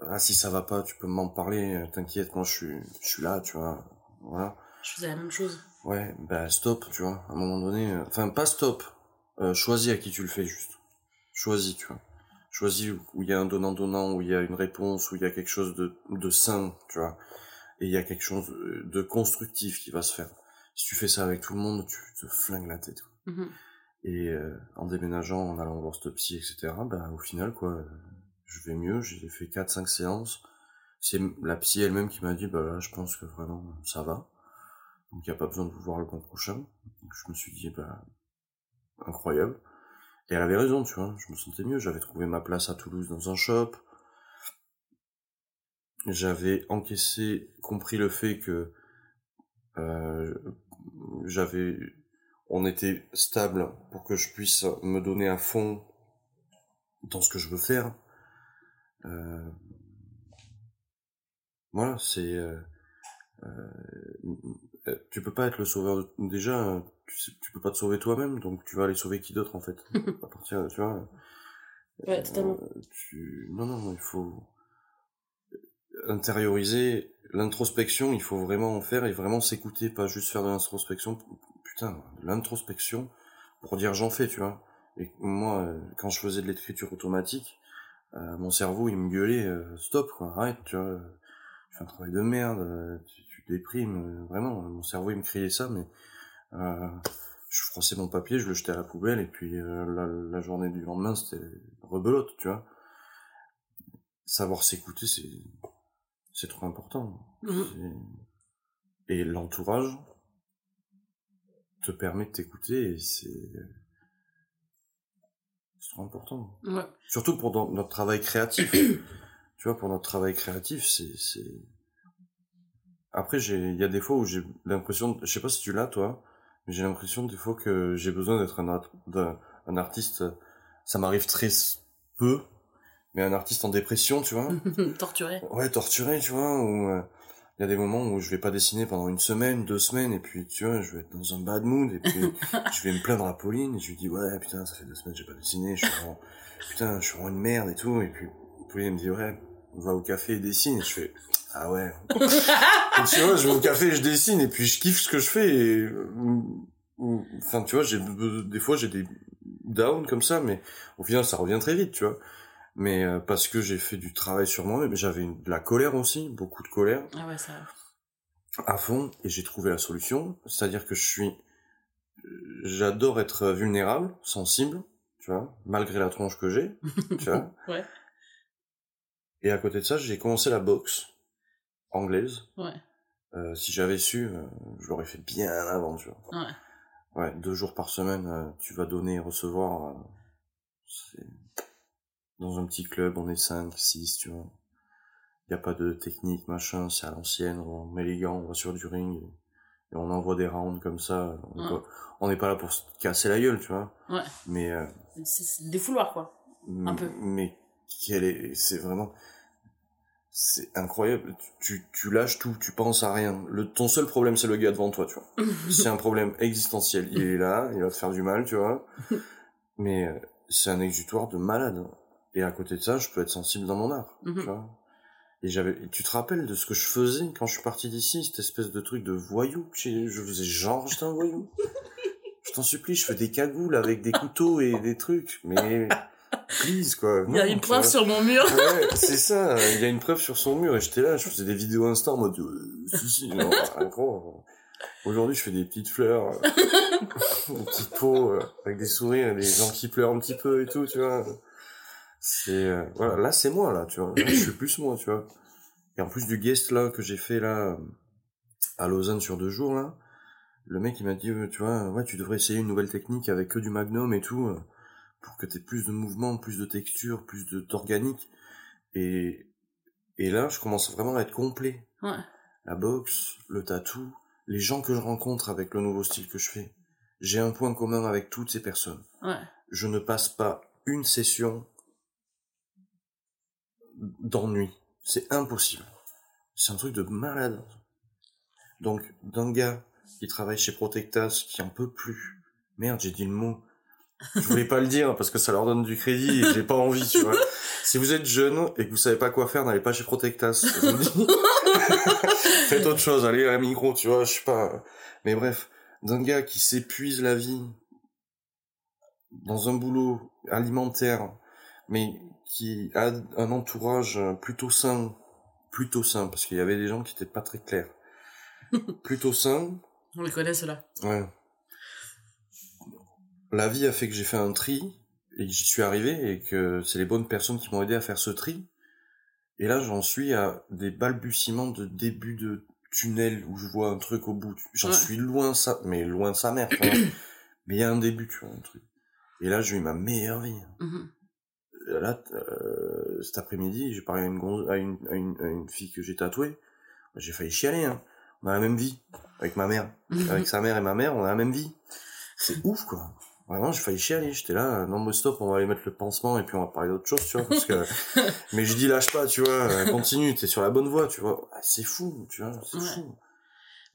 ah si ça va pas, tu peux m'en parler, euh, t'inquiète, moi je suis je suis là, tu vois. Voilà. Je faisais la même chose. Ouais, bah stop, tu vois, à un moment donné, euh, enfin pas stop, euh, choisis à qui tu le fais juste. Choisis, tu vois. Choisis où- il y a un donnant-donnant, où il y a une réponse, où il y a quelque chose de, de sain, tu vois. Et il y a quelque chose de constructif qui va se faire. Si tu fais ça avec tout le monde, tu te flingues la tête. quoi. Mhm. Et euh, en déménageant, en allant voir ce psy, etc., bah au final, quoi, euh, je vais mieux, j'ai fait 4-5 séances. C'est la psy elle-même qui m'a dit, bah là, je pense que vraiment, ça va. Donc il n'y a pas besoin de vous voir le mois prochain. Donc je me suis dit, bah, incroyable. Et elle avait raison, tu vois, je me sentais mieux. J'avais trouvé ma place à Toulouse dans un shop. J'avais encaissé, compris le fait que euh, j'avais, on était stable pour que je puisse me donner à fond dans ce que je veux faire. Euh, voilà, c'est. euh, tu peux pas être le sauveur de... déjà euh, tu, sais- tu peux pas te sauver toi-même donc tu vas aller sauver qui d'autre en fait? À partir de- tu vois? Ouais, totalement. euh, tu... non non il faut intérioriser l'introspection il faut vraiment en faire et vraiment s'écouter pas juste faire de l'introspection. Putain l'introspection pour dire j'en fais tu vois? Et moi euh, quand je faisais de l'écriture automatique euh, mon cerveau il me gueulait euh, stop quoi arrête tu vois? Tu fais un travail de merde, euh, tu, tu déprimes, euh, vraiment, mon cerveau il me criait ça, mais euh, je froissais mon papier, je le jetais à la poubelle, et puis euh, la, la, journée du lendemain, c'était rebelote, tu vois. Savoir s'écouter, c'est c'est trop important. Mhm. Et l'entourage te permet de t'écouter, et c'est c'est trop important. Ouais. Surtout pour notre travail créatif. tu vois, pour notre travail créatif, c'est c'est après j'ai il y a des fois où j'ai l'impression je sais pas si tu l'as toi mais j'ai l'impression des fois que j'ai besoin d'être un, un, artiste. Ça m'arrive très peu, mais un artiste en dépression, tu vois. torturé. Ouais, torturé, tu vois. Où euh, il y a des moments où je vais pas dessiner pendant une semaine, deux semaines, et puis tu vois, je vais être dans un bad mood, et puis je vais me plaindre à Pauline, et je lui dis ouais putain, ça fait deux semaines que j'ai pas dessiné, je suis vraiment, putain, je suis vraiment une merde et tout, et puis Pauline me dit ouais, va au café et dessine, et je fais ah ouais. tu vois, je vais au café je dessine et puis je kiffe ce que je fais et enfin tu vois, j'ai des fois j'ai des downs comme ça mais au final ça revient très vite, tu vois. Mais euh, parce que j'ai fait du travail sur moi mais j'avais de la colère aussi, beaucoup de colère. Ah ouais, ça à fond et j'ai trouvé la solution, c'est-à-dire que je suis j'adore être vulnérable, sensible, tu vois, malgré la tronche que j'ai, tu vois. Ouais. Et à côté de ça, j'ai commencé la boxe anglaise. Ouais. Euh, si j'avais su, euh, je l'aurais fait bien avant, tu vois. Ouais. Ouais, deux jours par semaine, euh, tu vas donner et recevoir. dans un petit club, on est 5, 6, tu vois. Il n'y a pas de technique, machin, c'est à l'ancienne, on met les gants, on va sur du ring, et, on envoie des rounds comme ça. On n'est pas là pour se casser la gueule, tu vois. Ouais. Mais... c'est des fouloirs, quoi. Un peu. Mais quel est... C'est vraiment c'est incroyable. Tu, tu lâches tout, tu penses à rien. Le, ton seul problème, c'est le gars devant toi, tu vois. c'est un problème existentiel. Il est là, il va te faire du mal, tu vois. Mais euh, c'est un exutoire de malade. Et à côté de ça, je peux être sensible dans mon art, tu mhm. vois. Et j'avais, tu te rappelles de ce que je faisais quand je suis parti d'ici, cette espèce de truc de voyou. Je, je faisais genre j'étais un voyou. je t'en supplie, je fais des cagoules avec des couteaux et des trucs, mais please quoi. Il y a une preuve sur mon mur. ouais, c'est ça. Il y a une preuve sur son mur et j'étais là, je faisais des vidéos Insta en mode euh, si si non, Aujourd'hui, je fais des petites fleurs, euh, des petites peaux euh, avec des sourires, des gens qui pleurent un petit peu et tout, tu vois. C'est voilà, là c'est moi là, tu vois. Là, je suis plus moi, tu vois. Et en plus du guest là que j'ai fait là à Lausanne sur deux jours là, le mec il m'a dit tu vois, ouais, tu devrais essayer une nouvelle technique avec que du magnum et tout pour que tu aies plus de mouvement, plus de texture, plus de d'organique. Et, et là, je commence vraiment à être complet. Ouais. La boxe, le tatou, les gens que je rencontre avec le nouveau style que je fais. J'ai un point commun avec toutes ces personnes. Ouais. Je ne passe pas une session d'ennui. C'est impossible. C'est un truc de malade. Donc, d'un gars qui travaille chez Protectas, qui en peut plus. Merde, j'ai dit le mot je voulais pas le dire parce que ça leur donne du crédit et j'ai pas envie, tu vois. Si vous êtes jeune et que vous savez pas quoi faire, n'allez pas chez Protectas. Faites autre chose, allez à la micro, tu vois, je sais pas. Mais bref, d'un gars qui s'épuise la vie dans un boulot alimentaire, mais qui a un entourage plutôt sain, plutôt sain, parce qu'il y avait des gens qui étaient pas très clairs. plutôt sain. On les connaît, ceux-là. Ouais la vie a fait que j'ai fait un tri et que j'y suis arrivé et que c'est les bonnes personnes qui m'ont aidé à faire ce tri. Et là, j'en suis à des balbutiements de début de tunnel où je vois un truc au bout. J'en suis loin ça, mais loin sa mère. mais il y a un début, tu vois, un truc. Et là, j'ai eu ma meilleure vie. Mm-hmm. Là, euh, cet après-midi, j'ai parlé à une, à une, à une, fille que j'ai tatouée. J'ai failli chialer. Hein. On a la même vie avec ma mère, avec sa mère et ma mère, on a la même vie. C'est ouf, quoi. Vraiment, j'ai failli chialer. J'étais là, non, mais stop, on va aller mettre le pansement et puis on va parler d'autre chose, tu vois. Parce que, mais je dis lâche pas, tu vois, euh, continue, t'es sur la bonne voie, tu vois. Ah, c'est fou, tu vois, c'est fou.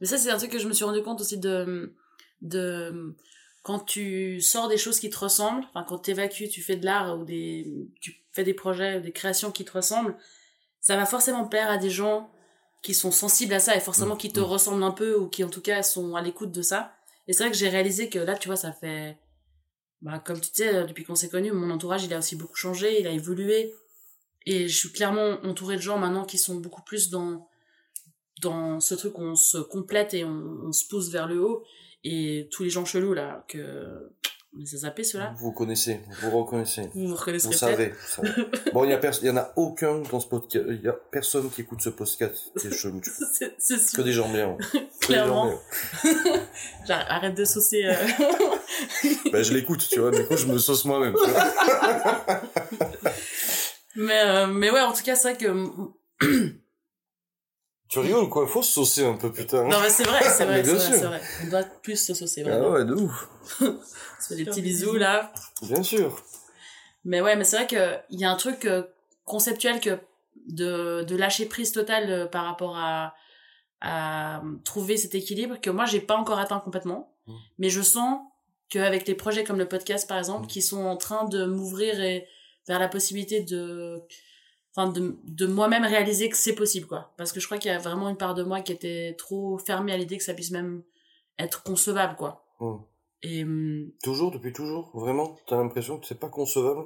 Mais ça, c'est un truc que je me suis rendu compte aussi de, de, quand tu sors des choses qui te ressemblent, enfin, quand t'évacues, tu fais de l'art ou des, tu fais des projets ou des créations qui te ressemblent, ça va forcément plaire à des gens qui sont sensibles à ça et forcément mmh, qui te mmh. ressemblent un peu ou qui, en tout cas, sont à l'écoute de ça. Et c'est vrai que j'ai réalisé que là, tu vois, ça fait, bah, comme tu disais, depuis qu'on s'est connus, mon entourage, il a aussi beaucoup changé, il a évolué. Et je suis clairement entourée de gens maintenant qui sont beaucoup plus dans, dans ce truc où on se complète et on, se pousse vers le haut. Et tous les gens chelous, là, que. Mais ça zappé ceux-là. Vous connaissez, vous reconnaissez. Vous vous reconnaisserez Vous savez, vous savez. Bon, il y a pers- il y en a aucun dans ce podcast, il y a personne qui écoute ce podcast qui est chelou. C'est c'est Que sûr. des gens bien. Que des gens Clairement. bien. Genre, arrête de saucer. euh. Ben, je l'écoute, tu vois, du coup, je me sauce moi-même. mais, euh, mais ouais, en tout cas, c'est vrai que. Tu rigoles quoi Faut se saucer un peu, putain. Non, mais c'est vrai, c'est vrai, c'est bien vrai, sûr. c'est vrai. On doit plus se saucer, Ah ouais, de ouf. On se fait des petits bisous, là. Bien sûr. Mais ouais, mais c'est vrai qu'il y a un truc euh, conceptuel que de, de lâcher prise totale euh, par rapport à, à trouver cet équilibre que moi j'ai pas encore atteint complètement. Mm. Mais je sens qu'avec les projets comme le podcast par exemple, Mm. qui sont en train de m'ouvrir et vers la possibilité de enfin de, de moi-même réaliser que c'est possible quoi parce que je crois qu'il y a vraiment une part de moi qui était trop fermée à l'idée que ça puisse même être concevable quoi Mm. et hum, Toujours, depuis toujours Vraiment T'as l'impression que c'est pas concevable?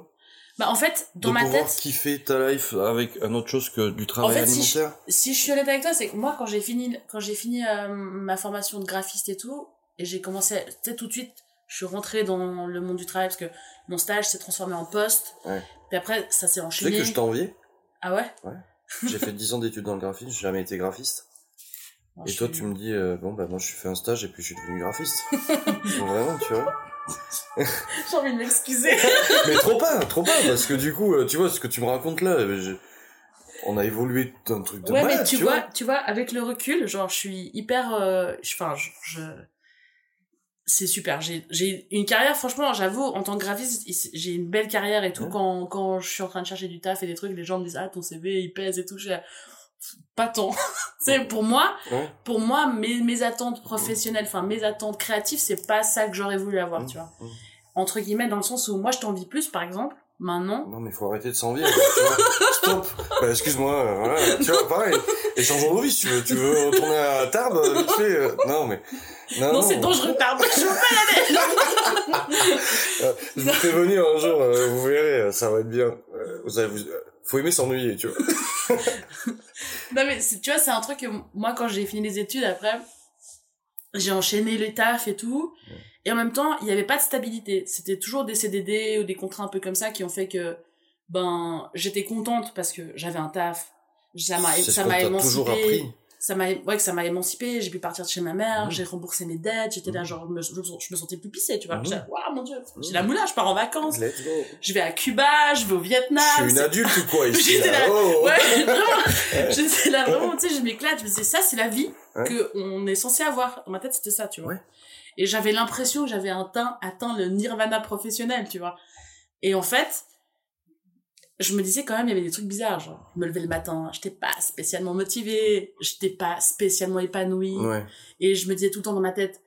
Bah en fait dans de ma pouvoir tête kiffer ta life avec un autre chose que du travail fait, si alimentaire? si je suis honnête avec toi, c'est que moi, quand j'ai fini, quand j'ai fini euh, ma formation de graphiste et tout, et j'ai commencé, tu sais, tout de suite, je suis rentrée dans le monde du travail parce que mon stage s'est transformé en poste. Ouais. Puis après, ça s'est Tu sais enchaîné. que je t'enviais Ah ouais? J'ai fait 10 ans d'études dans le graphisme, j'ai jamais été graphiste. Et toi, suis- tu me dis, euh, bon, bah, moi, je suis fait un stage et puis je suis devenu graphiste. Bon, Vraiment, tu vois. J'ai envie de m'excuser. Mais trop pas, trop pas, parce que du coup, euh, tu vois, ce que tu me racontes là, euh, je- on a évolué d'un truc de ouais, malade, mais tu, vois, tu vois, avec le recul, genre, je suis hyper, euh, enfin, je, je- c'est super. J'ai, j'ai une carrière, franchement, j'avoue, en tant que graphiste, j'ai une belle carrière et tout. Ouais. Quand, quand je suis en train de chercher du taf et des trucs, les gens me disent, ah, ton CV, il pèse et tout. Je pas tant. c'est pour moi, Ouais. pour moi, mes, mes attentes professionnelles, enfin, mes attentes créatives, c'est pas ça que j'aurais voulu avoir, tu vois. Entre guillemets, dans le sens où moi, je t'envie plus, par exemple, maintenant. Non, mais faut arrêter de s'envier. Stop. Bah, excuse-moi, euh, voilà, tu vois, pareil. Échangeons nos vies, si tu veux. Tu veux retourner à Tarbes, euh, vite fait, euh, non, mais. Non, c'est dangereux, pardon. Je veux pas Euh, je vous fais venir un jour, vous verrez, ça va être bien. Vous allez vous, faut aimer s'ennuyer, tu vois. Non mais tu vois c'est un truc que moi quand j'ai fini les études après j'ai enchaîné les tafs et tout et en même temps il n'y avait pas de stabilité c'était toujours des CDD ou des contrats un peu comme ça qui ont fait que ben j'étais contente parce que j'avais un taf ça m'a ça qu'on m'a émancipé ça m'a ouais que ça m'a émancipé j'ai pu partir de chez ma mère Mhm. j'ai remboursé mes dettes j'étais là Mhm. genre je me, je me sentais plus pissée tu vois là, waouh mon dieu j'ai la moula je pars en vacances Let's go. je vais à Cuba je vais au Vietnam Je suis une adulte ou quoi ici J'étais là? là, Oh. Ouais, vraiment. J'étais là vraiment, tu sais, je m'éclate. Je me disais, ça, c'est la vie Ouais. que on est censé avoir. Dans ma tête, c'était ça, tu vois. Ouais. Et j'avais l'impression que j'avais atteint, atteint le nirvana professionnel, tu vois. Et en fait, je me disais quand même, il y avait des trucs bizarres. Genre, je me levais le matin, j'étais pas spécialement motivée, j'étais pas spécialement épanouie. Ouais. Et je me disais tout le temps dans ma tête,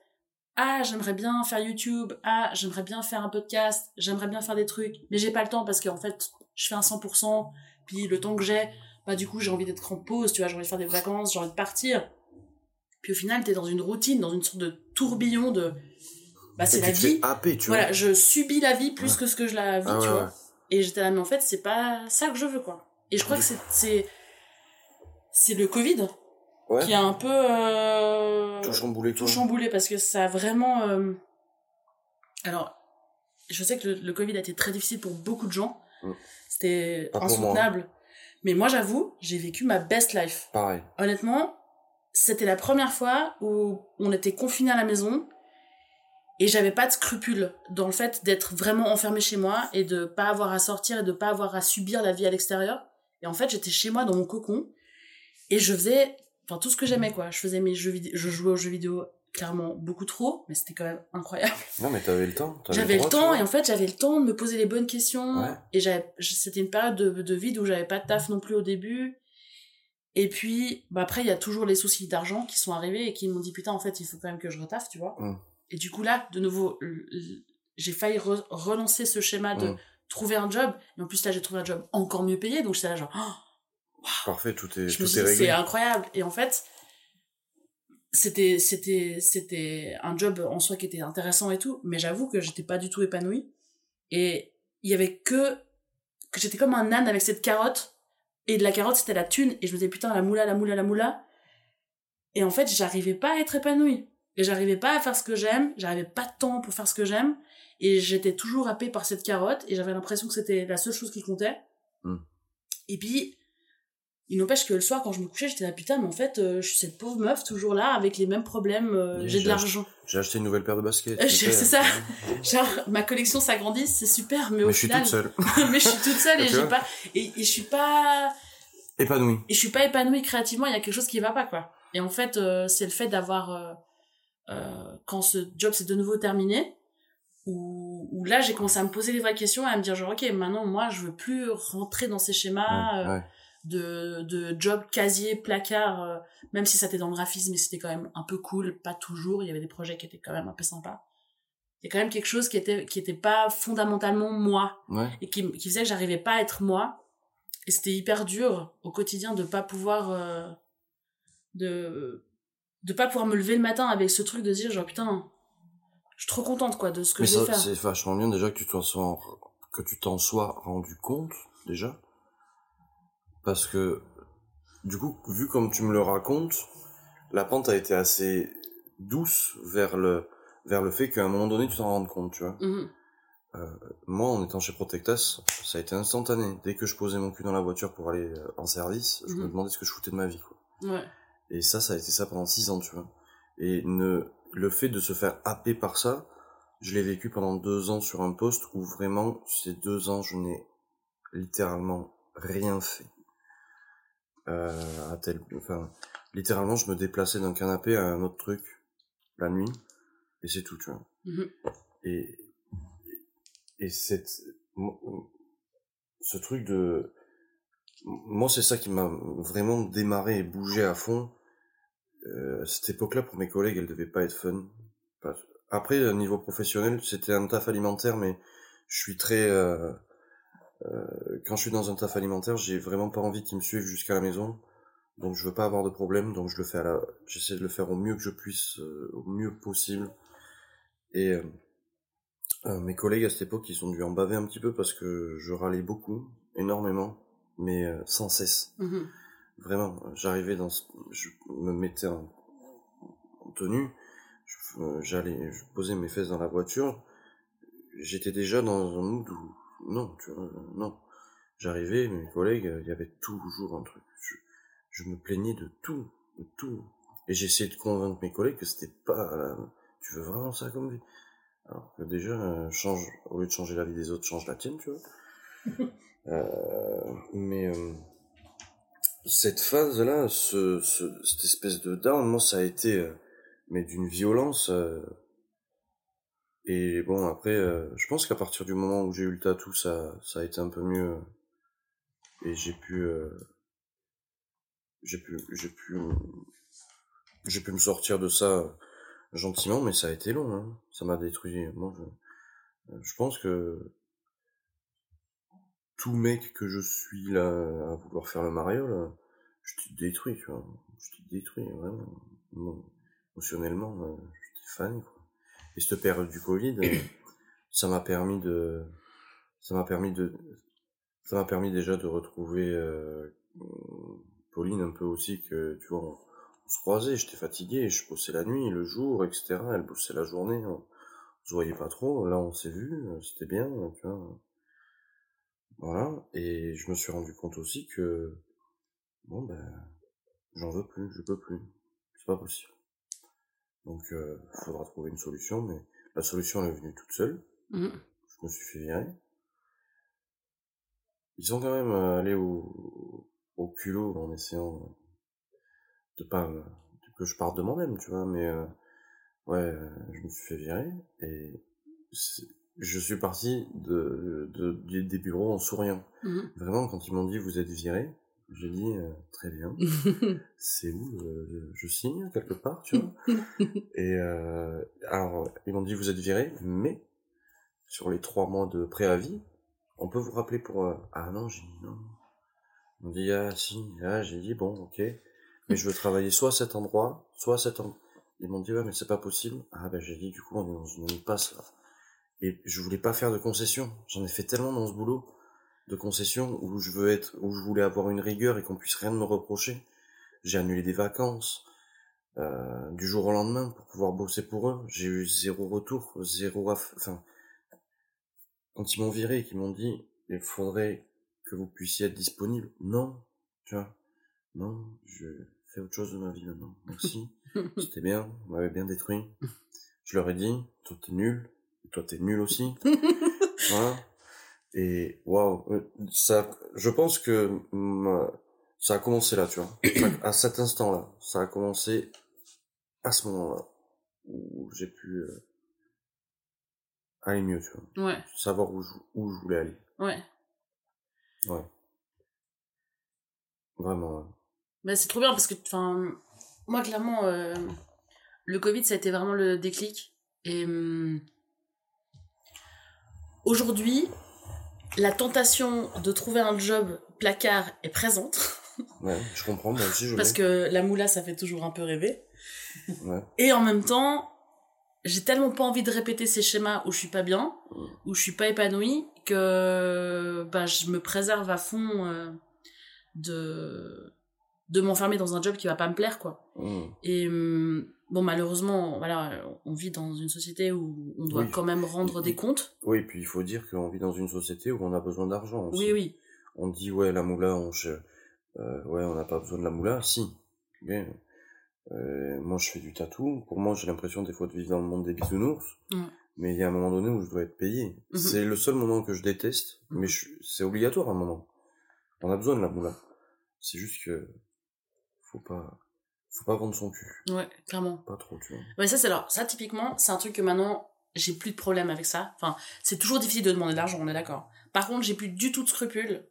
ah, j'aimerais bien faire YouTube, ah, j'aimerais bien faire un podcast, j'aimerais bien faire des trucs, mais j'ai pas le temps parce qu'en fait, je fais un 100%, puis le temps que j'ai, bah du coup, j'ai envie d'être en pause, tu vois, j'ai envie de faire des vacances, j'ai envie de partir. Puis au final, t'es dans une routine, dans une sorte de tourbillon de, bah c'est la vie. happer, tu vois. Voilà, je subis la vie plus Ouais. que ce que je la vis, Ah tu ouais, vois. ouais. Et j'étais là, mais en fait, c'est pas ça que je veux, quoi. Et je crois que c'est, c'est, le Covid qui a un peu, euh, Tout chamboulé, tout tout. chamboulé parce que ça a vraiment. euh, Alors, je sais que le, le Covid a été très difficile pour beaucoup de gens. Mm. C'était moi, hein. insoutenable. Mais moi, j'avoue, j'ai vécu ma best life. Pareil. Honnêtement, c'était la première fois où on était confinés à la maison et j'avais pas de scrupules dans le fait d'être vraiment enfermé chez moi et de pas avoir à sortir et de pas avoir à subir la vie à l'extérieur. Et en fait, j'étais chez moi dans mon cocon et je faisais enfin tout ce que j'aimais quoi. Je faisais mes jeux vidéo, je jouais aux jeux vidéo clairement beaucoup trop, mais c'était quand même incroyable. Non, mais t'avais le temps. J'avais le droit, temps et en fait j'avais le temps de me poser les bonnes questions Ouais. et j'avais c'était une période de, de vide où j'avais pas de taf non plus au début et puis bah après il y a toujours les soucis d'argent qui sont arrivés et qui m'ont dit putain en fait il faut quand même que je retaffe tu vois Mm. et du coup là de nouveau j'ai failli re- relancer ce schéma de Mm. trouver un job et en plus là j'ai trouvé un job encore mieux payé donc j'étais là genre oh, Parfait, tout est, je tout me suis est dit, réglé. c'est incroyable. Et en fait, c'était, c'était, c'était un job en soi qui était intéressant et tout, mais j'avoue que j'étais pas du tout épanouie. Et il y avait que, que j'étais comme un âne avec cette carotte. Et de la carotte, c'était la thune. Et je me disais, putain, la moula, la moula, la moula. Et en fait, j'arrivais pas à être épanouie. Et j'arrivais pas à faire ce que j'aime, j'avais pas de temps pour faire ce que j'aime, et j'étais toujours happée par cette carotte, et j'avais l'impression que c'était la seule chose qui comptait. Hmm. Et puis, il n'empêche que le soir, quand je me couchais, j'étais là, putain, mais en fait, euh, je suis cette pauvre meuf, toujours là, avec les mêmes problèmes, euh, j'ai de l'argent. J'ai acheté une nouvelle paire de baskets. Euh, c'est ça. Genre, ma collection s'agrandit, c'est super, mais, au Mais je suis final... toute seule. mais je suis toute seule, et j'ai pas... Et, et je suis pas... Épanouie. et je suis pas épanouie créativement, il y a quelque chose qui va pas, quoi. Et en fait, c'est le fait d'avoir, quand ce job s'est de nouveau terminé, où, où là, j'ai commencé à me poser les vraies questions, et à me dire genre, ok, maintenant, moi, je veux plus rentrer dans ces schémas Ouais, ouais. De, de job casier, placard, euh, même si ça était dans le graphisme, et c'était quand même un peu cool, pas toujours, il y avait des projets qui étaient quand même un peu sympas. Il y a quand même quelque chose qui était, qui était pas fondamentalement moi Ouais. et qui, qui faisait que j'arrivais pas à être moi et c'était hyper dur au quotidien de pas pouvoir euh, de de pas pouvoir me lever le matin avec ce truc de dire genre putain je suis trop contente quoi de ce que Mais je vais ça, faire c'est vachement bien déjà que tu t'en sois, que tu t'en sois rendu compte, déjà. Parce que, du coup, vu comme tu me le racontes, la pente a été assez douce vers le, vers le fait qu'à un moment donné, tu t'en rendes compte, tu vois. Mhm. Moi, en étant chez Protectas, ça a été instantané. Dès que je posais mon cul dans la voiture pour aller euh, en service, je me Mhm. demandais ce que je foutais de ma vie, quoi. ouais Et ça, ça a été ça pendant six ans, tu vois. Et ne, le fait de se faire happer par ça, je l'ai vécu pendant deux ans sur un poste où vraiment, ces deux ans, je n'ai littéralement rien fait. Euh, à tel, enfin, littéralement, je me déplaçais d'un canapé à un autre truc, la nuit, et c'est tout, tu vois. Mhm. Et, et cette, ce truc de, moi, c'est ça qui m'a vraiment démarré et bougé à fond. Euh, cette époque-là, pour mes collègues, elle devait pas être fun. Après, au niveau professionnel, c'était un taf alimentaire, mais je suis très... euh, euh, quand je suis dans un taf alimentaire, j'ai vraiment pas envie qu'ils me suivent jusqu'à la maison. Donc je veux pas avoir de problème, donc je le fais à la... J'essaie de le faire au mieux que je puisse, euh, au mieux possible. Et euh, euh, mes collègues à cette époque, ils ont dû en baver un petit peu parce que je râlais beaucoup, énormément, mais euh, sans cesse. Mhm. Vraiment, j'arrivais dans, ce- je me mettais en, en tenue, je- j'allais, je posais mes fesses dans la voiture, j'étais déjà dans un mood où, non, tu vois, non. J'arrivais, mes collègues, euh, il y avait toujours un truc. Je, je me plaignais de tout, de tout. Et j'essayais de convaincre mes collègues que c'était pas, la- tu veux vraiment ça comme vie? Alors que déjà, euh, change, au lieu de changer la vie des autres, change la tienne, tu vois. Euh, mais, euh, cette phase-là, ce, ce- cette espèce de down, moi, ça a été, mais d'une violence. euh, et bon, après, euh, je pense qu'à partir du moment où j'ai eu le tatou, ça, ça a été un peu mieux. et j'ai pu, euh, j'ai pu, j'ai pu, j'ai pu me sortir de ça euh, gentiment, mais ça a été long. Hein. Ça m'a détruit. Moi, je, je pense que tout mec que je suis là à vouloir faire le mariole, euh, je te détruis, tu vois. Je te détruis, vraiment. Émotionnellement, j'étais fan, quoi. Et cette période du Covid, euh, ça m'a permis de, ça m'a permis de, ça m'a permis déjà de retrouver euh, Pauline un peu aussi que, tu vois, on, se croisait, j'étais fatigué, je bossais la nuit, le jour, etc. Elle bossait la journée, on, on se voyait pas trop. Là, on s'est vu, euh, c'était bien, tu vois. Voilà, et je me suis rendu compte aussi que, bon ben, j'en veux plus, je peux plus, c'est pas possible. Donc, euh, faudra trouver une solution, mais la solution elle est venue toute seule, Mhm. je me suis fait virer. Ils sont quand même euh, allés au, au culot en essayant de pas, euh, que je parte de moi-même, tu vois, mais euh, ouais, euh, je me suis fait virer, et je suis parti de, de, des- bureaux en souriant. Mhm. Vraiment, quand ils m'ont dit vous êtes viré, j'ai dit euh, très bien. C'est où euh, Je signe quelque part, tu vois? Et euh, alors, ils m'ont dit vous êtes viré, mais sur les trois mois de préavis, on peut vous rappeler pour. euh, Ah non, j'ai dit non. Ils m'ont dit ah si, ah j'ai dit bon, ok, mais je veux travailler soit à cet endroit, soit à cet endroit. Ils m'ont dit ouais, mais c'est pas possible. Ah ben j'ai dit du coup on est dans une impasse là. Et je voulais pas faire de concessions. J'en ai fait tellement dans ce boulot de concessions où je veux être, où je voulais avoir une rigueur et qu'on puisse rien me reprocher. J'ai annulé des vacances. euh, du jour au lendemain pour pouvoir bosser pour eux. J'ai eu zéro retour, zéro, aff- enfin, quand ils m'ont viré et qu'ils m'ont dit, il faudrait que vous puissiez être disponible. Non, tu vois. Non, je fais autre chose de ma vie maintenant. Merci. C'était bien, vous m'avez bien détruit. Je leur ai dit, toi t'es nul, toi t'es nul aussi. voilà. Et waouh, euh, ça, je pense que hum, ça a commencé là, tu vois. à cet instant-là, ça a commencé à ce moment-là où j'ai pu euh, aller mieux, tu vois. Ouais, Savoir où je, où je voulais aller. ouais. Ouais. Vraiment. ouais. Bah, c'est trop bien parce que, enfin, moi, clairement, euh, le Covid, ça a été vraiment le déclic. Et hum, aujourd'hui, la tentation de trouver un job placard est présente. Ouais, je comprends, moi aussi je parce que la moula, ça fait toujours un peu rêver. Ouais. Et en même temps, j'ai tellement pas envie de répéter ces schémas où je suis pas bien, où je suis pas épanouie, que bah, je me préserve à fond euh, de, de m'enfermer dans un job qui va pas me plaire, quoi. Mmh. Et hum, bon, malheureusement, voilà, on vit dans une société où on doit Oui. quand même rendre des comptes. Oui, puis il faut dire qu'on vit dans une société où on a besoin d'argent. Oui, oui. On dit, ouais, la moula, on, euh, ouais, on n'a pas besoin de la moula. Si. Bien. Euh, moi, je fais du tatou. Pour moi, j'ai l'impression des fois de vivre dans le monde des bisounours. Mais il y a un moment donné où je dois être payé. Mhm. C'est le seul moment que je déteste, Mhm. mais c'est obligatoire à un moment. On a besoin de la moula. C'est juste que faut pas, faut pas vendre son cul. Ouais, clairement. Pas trop, tu vois. Ouais, ça, c'est alors, ça, typiquement, c'est un truc que maintenant, j'ai plus de problème avec ça. Enfin, c'est toujours difficile de demander de l'argent, on est d'accord. Par contre, j'ai plus du tout de scrupules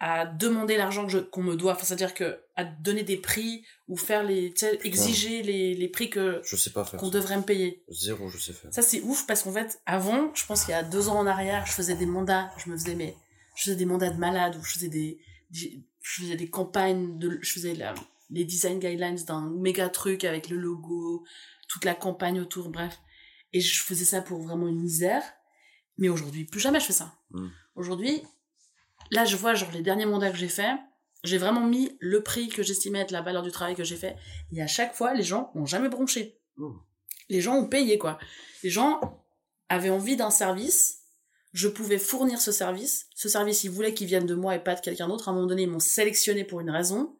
à demander l'argent que je- qu'on me doit. Enfin, c'est-à-dire que, à donner des prix ou faire les, tu sais, exiger les, les prix que, Je sais pas faire qu'on devrait me payer. Zéro, je sais faire. Ça, c'est ouf parce qu'en fait, avant, je pense qu'il y a deux ans en arrière, je faisais des mandats, je me faisais, mais, je faisais des mandats de malade ou je faisais des, des- je faisais des campagnes de, je faisais la, les design guidelines d'un méga truc avec le logo, toute la campagne autour, bref. Et je faisais ça pour vraiment une misère. Mais aujourd'hui, plus jamais je fais ça. Mm. Aujourd'hui, là, je vois, genre, les derniers mandats que j'ai faits, j'ai vraiment mis le prix que j'estimais être la valeur du travail que j'ai fait. Et à chaque fois, les gens n'ont jamais bronché. Mm. Les gens ont payé, quoi. Les gens avaient envie d'un service. Je pouvais fournir ce service. Ce service, ils voulaient qu'il vienne de moi et pas de quelqu'un d'autre. À un moment donné, ils m'ont sélectionné pour une raison.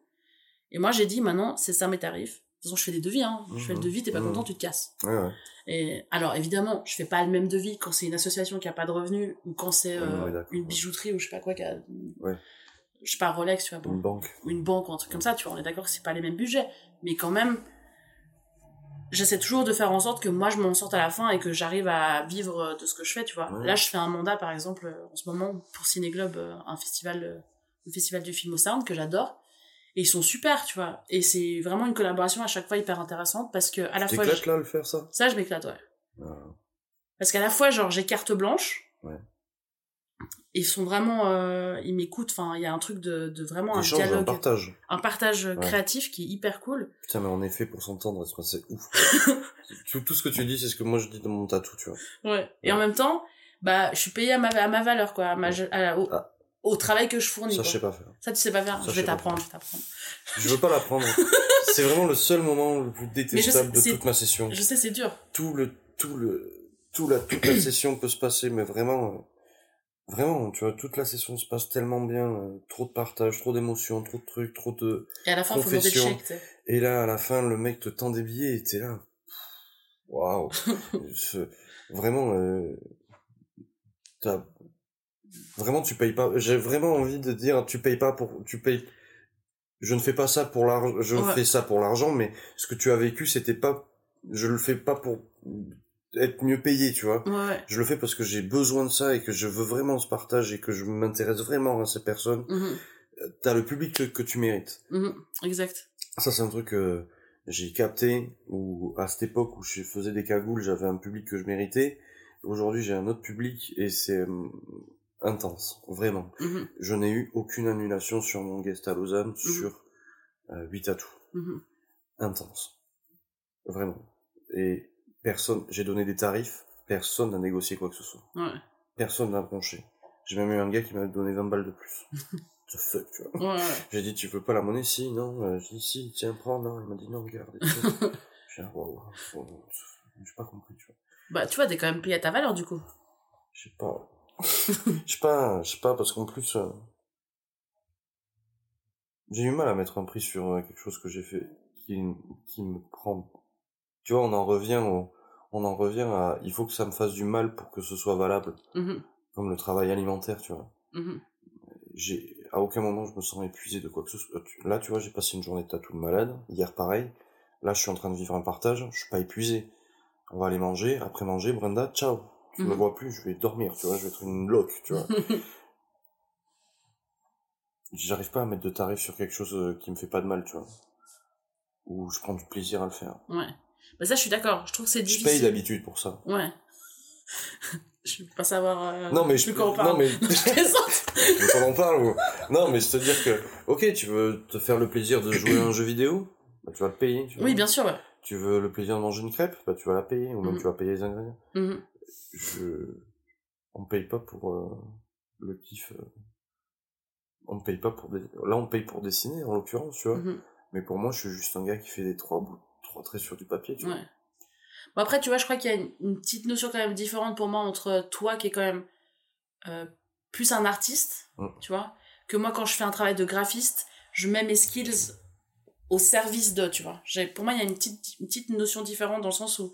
Et moi, j'ai dit, maintenant, c'est ça mes tarifs. De toute façon, je fais des devis, hein. Je fais le Mhm. devis, t'es pas Mhm. content, tu te casses. Ouais, ouais. Et alors évidemment, je fais pas le même devis quand c'est une association qui a pas de revenus ou quand c'est euh, ouais, une bijouterie ou je sais pas quoi qui a je sais pas Rolex, tu vois, bon, Une banque. ou une banque ou un truc comme ça, tu vois, on est d'accord que c'est pas les mêmes budgets, mais quand même j'essaie toujours de faire en sorte que moi je m'en sorte à la fin et que j'arrive à vivre de ce que je fais, tu vois. Ouais. Là, je fais un mandat par exemple euh, en ce moment pour Ciné Globe, euh, un festival euh, le festival du film au Sound que j'adore. Et ils sont super, tu vois. Et c'est vraiment une collaboration à chaque fois hyper intéressante parce que à la fois je- là le faire ça? Ça je m'éclate, ouais. Ah. Parce qu'à la fois, genre, j'ai carte blanche. Ouais. Ils sont vraiment, euh, ils m'écoutent. Enfin, il y a un truc de, de vraiment un Échange, un dialogue, partage. un partage créatif qui est hyper cool. Putain, mais en effet, pour s'entendre, c'est- ouf. tout, tout ce que tu dis, c'est ce que moi je dis dans mon tatou, tu vois. Ouais. Et Ouais. en même temps, bah, je suis payée à ma, à ma valeur, quoi, à ma, Ouais. à la- au, Ah. Au travail que je fournis. Ça, quoi. je sais pas faire. Ça, tu sais pas faire. Ça, je vais t'apprendre, je veux pas l'apprendre. c'est vraiment le seul moment le plus détestable de toute ma session. Je sais, c'est dur. Tout le, tout le, tout la, toute la session peut se passer, mais vraiment, euh, vraiment, tu vois, toute la session se passe tellement bien, euh, trop de partage, trop d'émotions, trop de trucs, trop de, Et à la fin, faut le chèque, et là, à la fin, le mec te tend des billets et t'es là. Waouh. Vraiment, euh, t'as, vraiment, tu payes pas, j'ai vraiment envie de dire, tu payes pas pour, tu payes, je ne fais pas ça pour l'argent, je Ouais. fais ça pour l'argent, mais ce que tu as vécu, c'était pas, je le fais pas pour être mieux payé, tu vois. Ouais. Je le fais parce que j'ai besoin de ça et que je veux vraiment ce partage et que je m'intéresse vraiment à ces personnes. Mhm, T'as le public que, que tu mérites. mhm, Exact. Ça, c'est un truc que j'ai capté, ou à cette époque où je faisais des cagoules, j'avais un public que je méritais. Aujourd'hui, j'ai un autre public et c'est hum, intense, vraiment. Mhm, Je n'ai eu aucune annulation sur mon guest à Lausanne sur euh, 8 atouts. mhm. Intense. Vraiment. Et personne, j'ai donné des tarifs, personne n'a négocié quoi que ce soit. Ouais. Personne n'a bronché. J'ai même eu un gars qui m'a donné 20 balles de plus. the fuck, tu vois. Ouais. J'ai dit, tu veux pas la monnaie Si, non. Euh, J'ai dit, si, tiens, prends, non. Il m'a dit, non, garde. et tout. J'ai dit, ah, waouh, j'ai pas compris, tu vois. Bah, tu vois, t'es quand même payé à ta valeur, du coup. Je sais pas. Je sais pas, je sais pas, parce qu'en plus, euh, j'ai eu mal à mettre un prix sur euh, quelque chose que j'ai fait qui, qui me prend. Tu vois, on en revient au, on en revient à, il faut que ça me fasse du mal pour que ce soit valable. Mhm, Comme le travail alimentaire, tu vois. mhm. J'ai, à aucun moment je me sens épuisé de quoi que ce soit. Là, tu vois, j'ai passé une journée de tatou de malade. Hier, pareil. Là, je suis en train de vivre un partage. Je suis pas épuisé. On va aller manger. Après manger, Brenda, ciao. Tu me Mhm. vois plus, je vais dormir, tu vois. Je vais être une loque, tu vois. J'arrive pas à mettre de tarif sur quelque chose euh, qui me fait pas de mal, tu vois. Ou je prends du plaisir à le faire. Ouais. Bah, ça, je suis d'accord. Je trouve que c'est Je difficile. paye d'habitude pour ça. Ouais. je veux pas savoir. euh, Non, mais je plus quand on parle. Non, mais. je qu'on en parle ou... Non, mais c'est à dire que, ok, tu veux te faire le plaisir de jouer à un jeu vidéo, bah, tu vas le payer. Tu vois. Oui, bien sûr, ouais. Tu veux le plaisir de manger une crêpe, bah, tu vas la payer, ou même Mhm. tu vas payer les ingrédients. Mhm. Je... On paye pas pour euh, le kiff. euh. On paye pas pour des... Là, on paye pour dessiner, en l'occurrence, tu vois. Mhm. Mais pour moi, je suis juste un gars qui fait des trois bouts, trois traits sur du papier, tu vois. Bon, après, tu vois, je crois qu'il y a une, une petite notion quand même différente pour moi entre toi qui est quand même euh, plus un artiste, Mm. tu vois, que moi quand je fais un travail de graphiste, je mets mes skills au service de, tu vois. Pour moi, il y a une petite, une petite notion différente dans le sens où,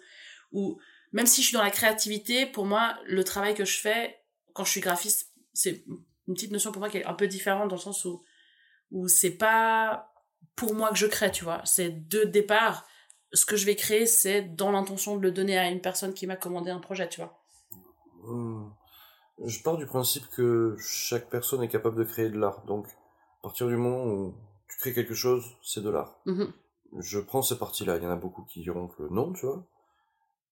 où, même si je suis dans la créativité, pour moi, le travail que je fais quand je suis graphiste, c'est une petite notion pour moi qui est un peu différente dans le sens où, où c'est pas pour moi que je crée, tu vois. C'est de départ, ce que je vais créer, c'est dans l'intention de le donner à une personne qui m'a commandé un projet, tu vois. Hmm. Je pars du principe que chaque personne est capable de créer de l'art. Donc, à partir du moment où tu crées quelque chose, c'est de l'art. Mhm. Je prends ces parties-là. Il y en a beaucoup qui diront que non, tu vois.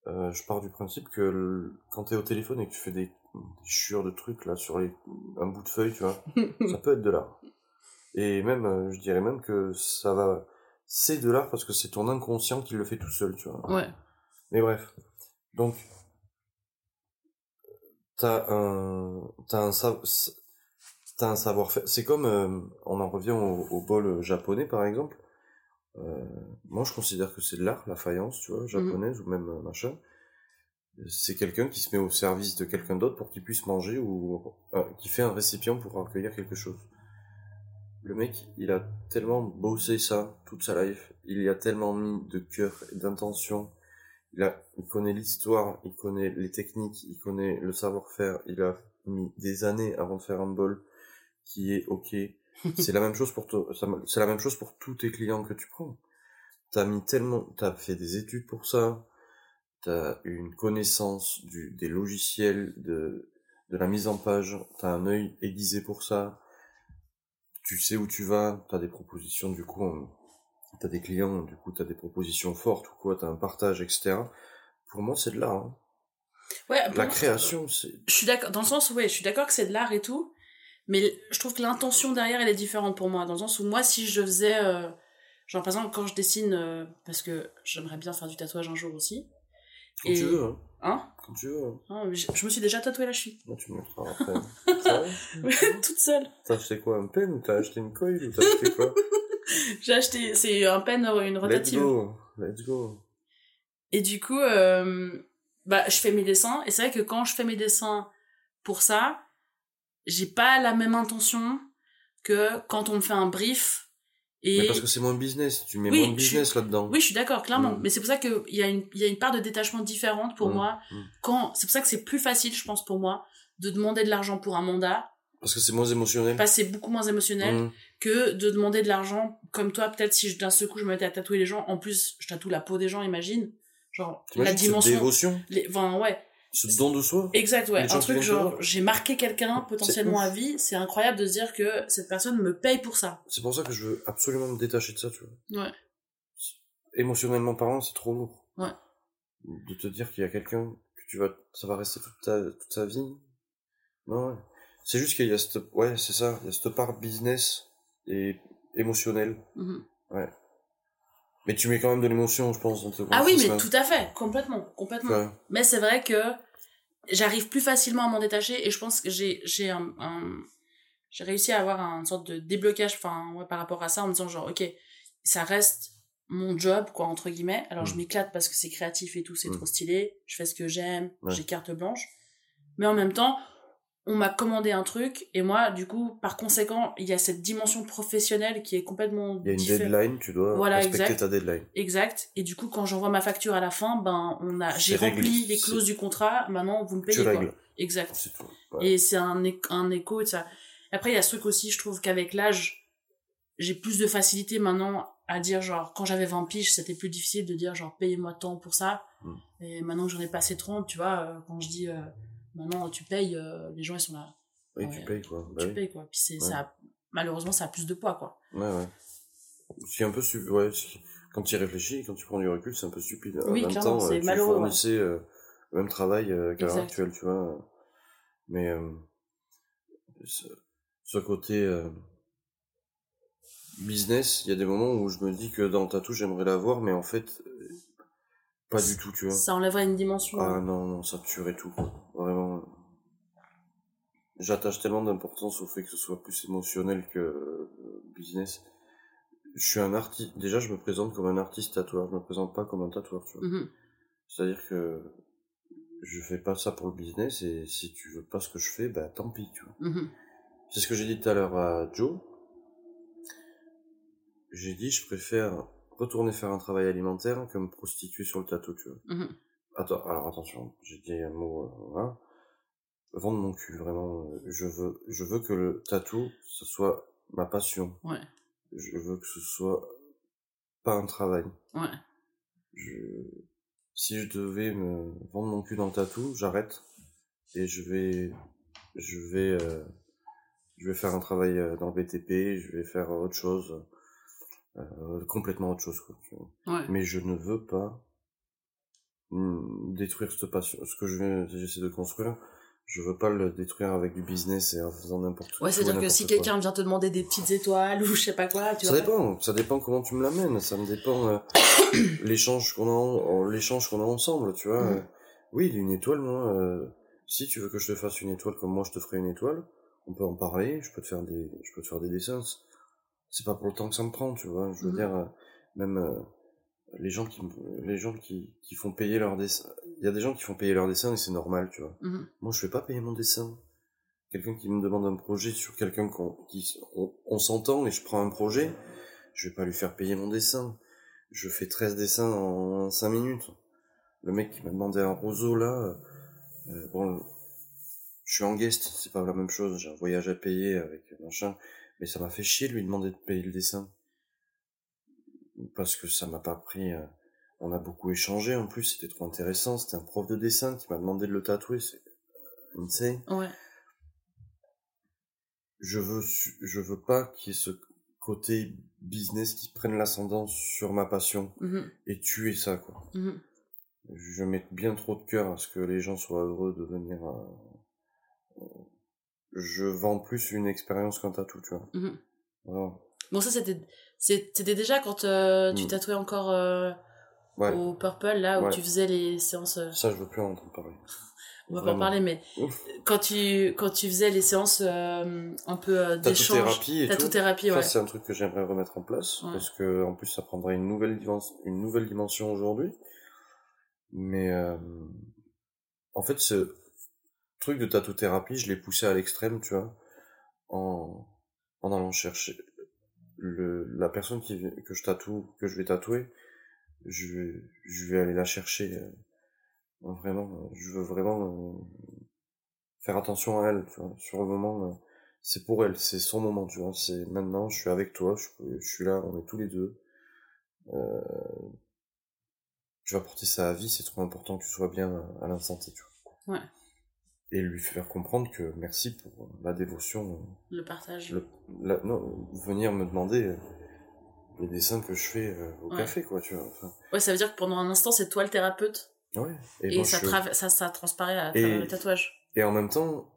Euh, je pars du principe que le- quand t'es au téléphone et que tu fais des, des chiures de trucs là sur les, un bout de feuille, tu vois, ça peut être de l'art. Et même, euh, je dirais même que ça va, c'est de l'art parce que c'est ton inconscient qui le fait tout seul, tu vois. Ouais. Mais bref. Donc, t'as un, t'as un, t'as un savoir-faire. C'est comme, euh, on en revient au, au bol japonais, par exemple. Euh, moi, je considère que c'est de l'art, la faïence, tu vois, japonaise, ou même euh, machin. C'est quelqu'un qui se met au service de quelqu'un d'autre pour qu'il puisse manger ou euh, qui fait un récipient pour accueillir quelque chose. Le mec, il a tellement bossé ça toute sa life, il y a tellement mis de cœur et d'intention, il, a, il connaît l'histoire, il connaît les techniques, il connaît le savoir-faire, il a mis des années avant de faire un bol qui est ok. C'est la même chose pour c'est la même chose pour tous tes clients que tu prends. T'as mis tellement, t'as fait des études pour ça, t'as une connaissance du, des logiciels, de, de la mise en page, t'as un œil aiguisé pour ça, tu sais où tu vas, t'as des propositions du coup, t'as des clients, du coup t'as des propositions fortes ou quoi, t'as un partage, etc. Pour moi c'est de l'art. hein. Ouais, La moi, création, c'est... Je suis d'accord, dans le sens où, ouais, je suis d'accord que c'est de l'art et tout, mais je trouve que l'intention derrière, elle est différente pour moi. Dans le sens où, moi, si je faisais, euh, genre, par exemple, quand je dessine, euh, parce que j'aimerais bien faire du tatouage un jour aussi. Quand Et- tu veux, hein. Hein? Quand tu veux, hein. Hein, je, je me suis déjà tatoué la cheville. Là, tu me montreras après. Toute seule. T'as acheté quoi, un pen ou t'as acheté une coil ou t'as acheté quoi? J'ai acheté, c'est un pen, une Let's rotative. go, let's go. Et du coup, euh, bah, je fais mes dessins. Et c'est vrai que quand je fais mes dessins pour ça, j'ai pas la même intention que quand on me fait un brief. Et Mais parce que c'est moins business, tu mets Oui, moins de suis- business là-dedans. oui, je suis d'accord, clairement. Mm. Mais c'est pour ça qu'il y, a une- y a une part de détachement différente pour Mm. moi. Mm. Quand C'est pour ça que c'est plus facile, je pense, pour moi, de demander de l'argent pour un mandat. Parce que c'est moins émotionnel. Parce que c'est beaucoup moins émotionnel que de demander de l'argent comme toi. Peut-être si d'un seul coup je me mettais à tatouer les gens. En plus, je tatoue la peau des gens, imagine. Genre, la dimension. dévotion, les- Enfin, ouais. Ce don de soi. Exact, ouais. Un truc genre, j'ai marqué quelqu'un potentiellement à vie, c'est incroyable de se dire que cette personne me paye pour ça. C'est pour ça que je veux absolument me détacher de ça, tu vois. Ouais. Émotionnellement parlant, c'est trop lourd. Ouais. De te dire qu'il y a quelqu'un que tu vas, ça va rester toute ta, toute ta vie. Non, ouais. C'est juste qu'il y a cette, ouais, c'est ça, il y a cette part business et émotionnelle. Mhm. Mais tu mets quand même de l'émotion, je pense, dans tes Ah oui, mais tout à fait, complètement, complètement. Ouais. Mais c'est vrai que j'arrive plus facilement à m'en détacher et je pense que j'ai j'ai un, un- j'ai réussi à avoir une sorte de déblocage enfin ouais, par rapport à ça en me disant genre ok ça reste mon job quoi entre guillemets alors je Mm. m'éclate parce que c'est créatif et tout c'est Mm. trop stylé je fais ce que j'aime Ouais. j'ai carte blanche mais en même temps on m'a commandé un truc et moi du coup par conséquent il y a cette dimension professionnelle qui est complètement Il y a une différente. deadline, tu dois Voilà, respecter exact. ta deadline. Exact. Et du coup, quand j'envoie ma facture à la fin, ben, on a, j'ai rempli les clauses du contrat. Maintenant, vous me payez Tu quoi. règles, Exact. c'est tout. Ouais. Et c'est un, un écho de ça. Après, il y a ce truc aussi, je trouve qu'avec l'âge, j'ai plus de facilité maintenant à dire, genre, quand j'avais 20 piges, c'était plus difficile de dire, genre, payez-moi tant pour ça. Mm. Et maintenant que j'en ai passé 30, tu vois, euh, quand je dis, euh, maintenant tu payes, euh, les gens, ils sont là. Oui, Ouais. tu payes, quoi. Bah tu oui. payes, quoi. Puis c'est, Ouais. ça, a- malheureusement, ça a plus de poids, quoi. Ouais, ouais. C'est un peu stu- ouais, quand tu y réfléchis, quand tu prends du recul, c'est un peu stupide. Oui, 20 clairement, ans, c'est euh, tu malheureux, fournissais euh, le même travail euh, qu'à l'heure actuelle, tu vois. Mais euh, ce, ce côté business, il y a des moments où je me dis que dans le tatou, j'aimerais l'avoir, mais en fait, pas du tout, tu vois. Ça enlèverait une dimension. Ah non, non, ça tuerait tout, quoi. Vraiment. J'attache tellement d'importance au fait que ce soit plus émotionnel que euh, business. Je suis un artiste. Déjà, je me présente comme un artiste tatoueur. Je me présente pas comme un tatoueur, tu vois. Mhm. C'est-à-dire que je fais pas ça pour le business et si tu veux pas ce que je fais, bah tant pis, tu vois. Mhm. C'est ce que j'ai dit tout à l'heure à Joe. J'ai dit, je préfère retourner faire un travail alimentaire que me prostituer sur le tatou, tu vois. Mhm. Attends, alors attention, j'ai dit un mot, euh, voilà. Vendre mon cul, vraiment. euh, Je veux, je veux que le tatou, ce soit ma passion. Ouais. Je veux que ce soit pas un travail. Ouais. Je, si je devais me vendre mon cul dans le tatou, j'arrête. Et je vais, je vais, euh, je vais faire un travail euh, dans le BTP, je vais faire autre chose, euh, complètement autre chose, quoi. tu vois. Ouais. Mais je ne veux pas mm, détruire cette passion, ce que je j'essaie de construire. Je veux pas le détruire avec du business et en faisant n'importe quoi. Ouais, c'est-à-dire que si quelqu'un vient te demander des petites étoiles ou je sais pas quoi, tu Ça vois. dépend, ça dépend comment tu me l'amènes, ça me dépend euh, l'échange qu'on a, l'échange qu'on a ensemble, tu vois. Mhm. euh, oui, une étoile, moi, euh, si tu veux que je te fasse une étoile comme moi je te ferai une étoile, on peut en parler, je peux te faire des, je peux te faire des dessins. C'est pas pour le temps que ça me prend, tu vois. Je veux Mhm. dire, euh, même euh, les gens qui, les gens qui, qui font payer leurs dessins, il y a des gens qui font payer leurs dessins et c'est normal, tu vois. Mhm. Moi, je fais pas payer mon dessin. Quelqu'un qui me demande un projet sur quelqu'un qu'on, qui, on, on s'entend et je prends un projet, je vais pas lui faire payer mon dessin. Je fais 13 dessins en 5 minutes. Le mec qui m'a demandé un roseau, là, euh, bon, je suis en guest, c'est pas la même chose, j'ai un voyage à payer avec machin, mais ça m'a fait chier de lui demander de payer le dessin. Parce que ça m'a pas pris, euh, on a beaucoup échangé en plus, c'était trop intéressant, c'était un prof de dessin qui m'a demandé de le tatouer, c'est insane. Ouais. je veux su- je veux pas qu'il y ait ce côté business qui prenne l'ascendant sur ma passion Mhm. et tuer ça quoi. Mhm. Je mets bien trop de cœur à ce que les gens soient heureux de venir. euh, euh, je vends plus une expérience qu'un tatou, tu vois. Mhm. Voilà. Bon, ça, c'était, c'était déjà quand euh, tu Mm. tatouais encore euh, Ouais. au Purple, là, où Ouais. tu faisais les séances. euh, Ça, je veux plus en entendre parler. on va pas en parler, mais Ouf. quand tu, quand tu faisais les séances un peu d'échange. Tatou-thérapie et tout. Tatou-thérapie, Ça, ouais. c'est un truc que j'aimerais remettre en place Ouais. parce que en plus, ça prendrait une nouvelle dimension, une nouvelle dimension aujourd'hui. Mais euh, en fait, ce truc de tatou-thérapie, je l'ai poussé à l'extrême, tu vois, en en allant chercher le la personne qui que je tatoue, que je vais tatouer, je je vais aller la chercher. euh, vraiment, je veux vraiment euh, faire attention à elle, tu vois. Sur le moment, euh, c'est pour elle, c'est son moment, tu vois. C'est maintenant, je suis avec toi, je, suis là, on est tous les deux. Je vais apporter ça à vie, c'est trop important que tu sois bien à, l'instant tu vois. Ouais. Et lui faire comprendre que merci pour la dévotion. Le partage. le, la- non, venir me demander euh, les dessins que je fais euh, au Ouais. café, quoi, tu vois. Enfin, Ouais, ça veut dire que pendant un instant, c'est toi le thérapeute. ouais. Et, moi, ça, je- trava- ça, ça transparaît à Et- le tatouage. Et en même temps,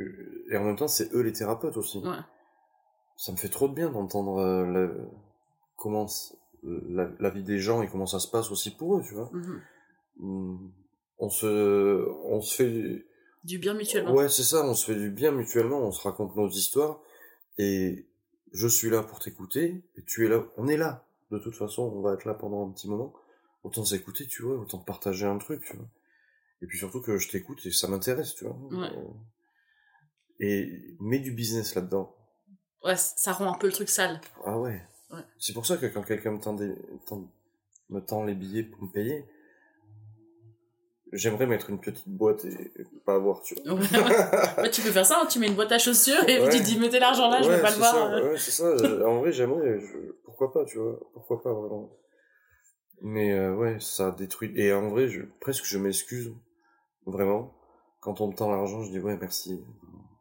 euh, et en même temps, c'est eux les thérapeutes aussi. Ouais. Ça me fait trop de bien d'entendre la- comment la, la vie des gens et comment ça se passe aussi pour eux, tu vois. Mhm. Mm, On se, on se fait, Du bien mutuellement. Ouais, c'est ça, on se fait du bien mutuellement, on se raconte nos histoires, et je suis là pour t'écouter, et tu es là, on est là. De toute façon, on va être là pendant un petit moment. Autant s'écouter, tu vois, autant partager un truc, tu vois. Et puis surtout que je t'écoute et ça m'intéresse, tu vois. Ouais. Et mets du business là-dedans. Ouais, ça rend un peu le truc sale. Ah ouais. Ouais. C'est pour ça que quand quelqu'un me tend, des, me tend les billets pour me payer, j'aimerais mettre une petite boîte et, et pas avoir, tu vois. Ouais, ouais. Ouais, tu peux faire ça, hein, tu mets une boîte à chaussures et tu te dis mettez l'argent là, je veux pas le voir. ça, euh. ouais, c'est ça. Euh, en vrai, j'aimerais. je- Pourquoi pas, tu vois. Pourquoi pas, vraiment. Mais euh, ouais, ça détruit. Et en vrai, je... presque je m'excuse. Vraiment. Quand on me tend l'argent, je dis ouais, merci.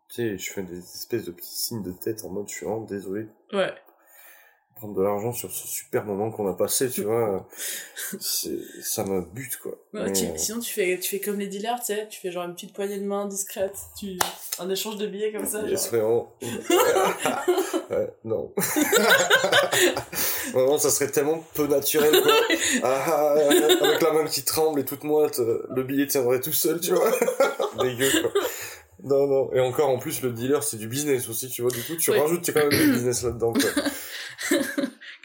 Tu sais, je fais des espèces de petits signes de tête en mode je suis vraiment désolé. Ouais. Prendre de l'argent sur ce super moment qu'on a passé, tu vois. c'est- ça me bute, quoi. Ouais, Mais, tu- euh, sinon tu fais tu fais comme les dealers, tu sais, tu fais genre une petite poignée de main discrète, tu un échange de billets comme ça. Vraiment. ouais, non. vraiment, ça serait tellement peu naturel, quoi. Ah, ah, avec la main qui tremble et toute moite, euh, le billet tiendrait tout seul, tu vois. Dégueu, quoi. Non, non. Et encore, en plus, le dealer, c'est du business aussi, tu vois. Du coup, tu Ouais. rajoutes quand même du business là-dedans, quoi.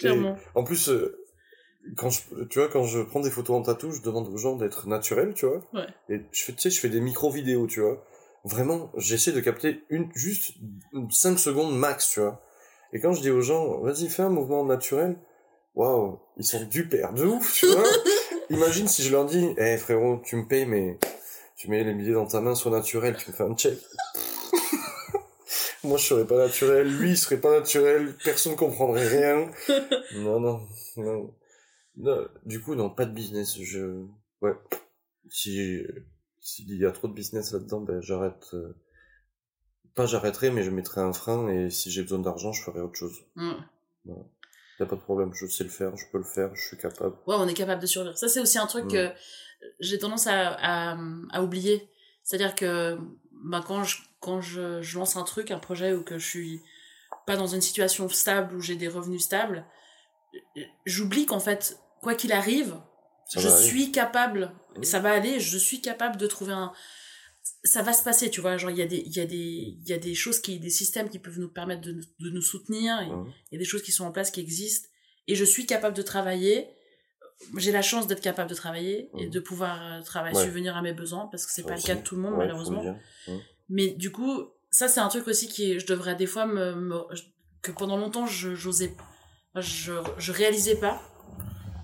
Clairement. En plus, euh, quand je, tu vois, quand je prends des photos en tatou, je demande aux gens d'être naturels, tu vois. Ouais. Et je fais, tu sais, je fais des micro-vidéos, tu vois. Vraiment, j'essaie de capter une, juste 5 secondes max, tu vois. Et quand je dis aux gens, vas-y, fais un mouvement naturel, waouh, ils sont du père de ouf, tu vois. Imagine si je leur dis, eh frérot, tu me payes, mais tu mets les billets dans ta main, sois naturel, tu me fais un check. Moi, je serais pas naturel, lui, il serait pas naturel, personne comprendrait rien. Non, non, non. Non, Du coup, non, pas de business. Je, ouais. Si, s'il y a trop de business là-dedans, ben, j'arrête. euh, Pas j'arrêterai, mais je mettrai un frein et si j'ai besoin d'argent, je ferai autre chose. Mm. Y a pas de problème, je sais le faire, je peux le faire, je suis capable. Ouais, on est capable de survivre. Ça, c'est aussi un truc Mm. que j'ai tendance à, à, à oublier. C'est-à-dire que bah, quand, je, quand je, je lance un truc, un projet, ou que je suis pas dans une situation stable, où j'ai des revenus stables, j'oublie qu'en fait, quoi qu'il arrive, Ça je aller. suis capable, ça va aller, je suis capable de trouver un... Ça va se passer, tu vois, genre il y, a des- y, a des- il y a des choses, qui, des systèmes qui peuvent nous permettre de, nous- de nous soutenir, il y a des choses qui sont en place, qui existent, et je suis capable de travailler. J'ai la chance d'être capable de travailler et Mhm. de pouvoir euh, travailler, Ouais. subvenir à mes besoins, parce que c'est Ça pas le cas de tout le monde, Ouais, malheureusement. Mais du coup, ça c'est un truc aussi qui je devrais des fois me, me- que pendant longtemps je j'osais je, je réalisais pas.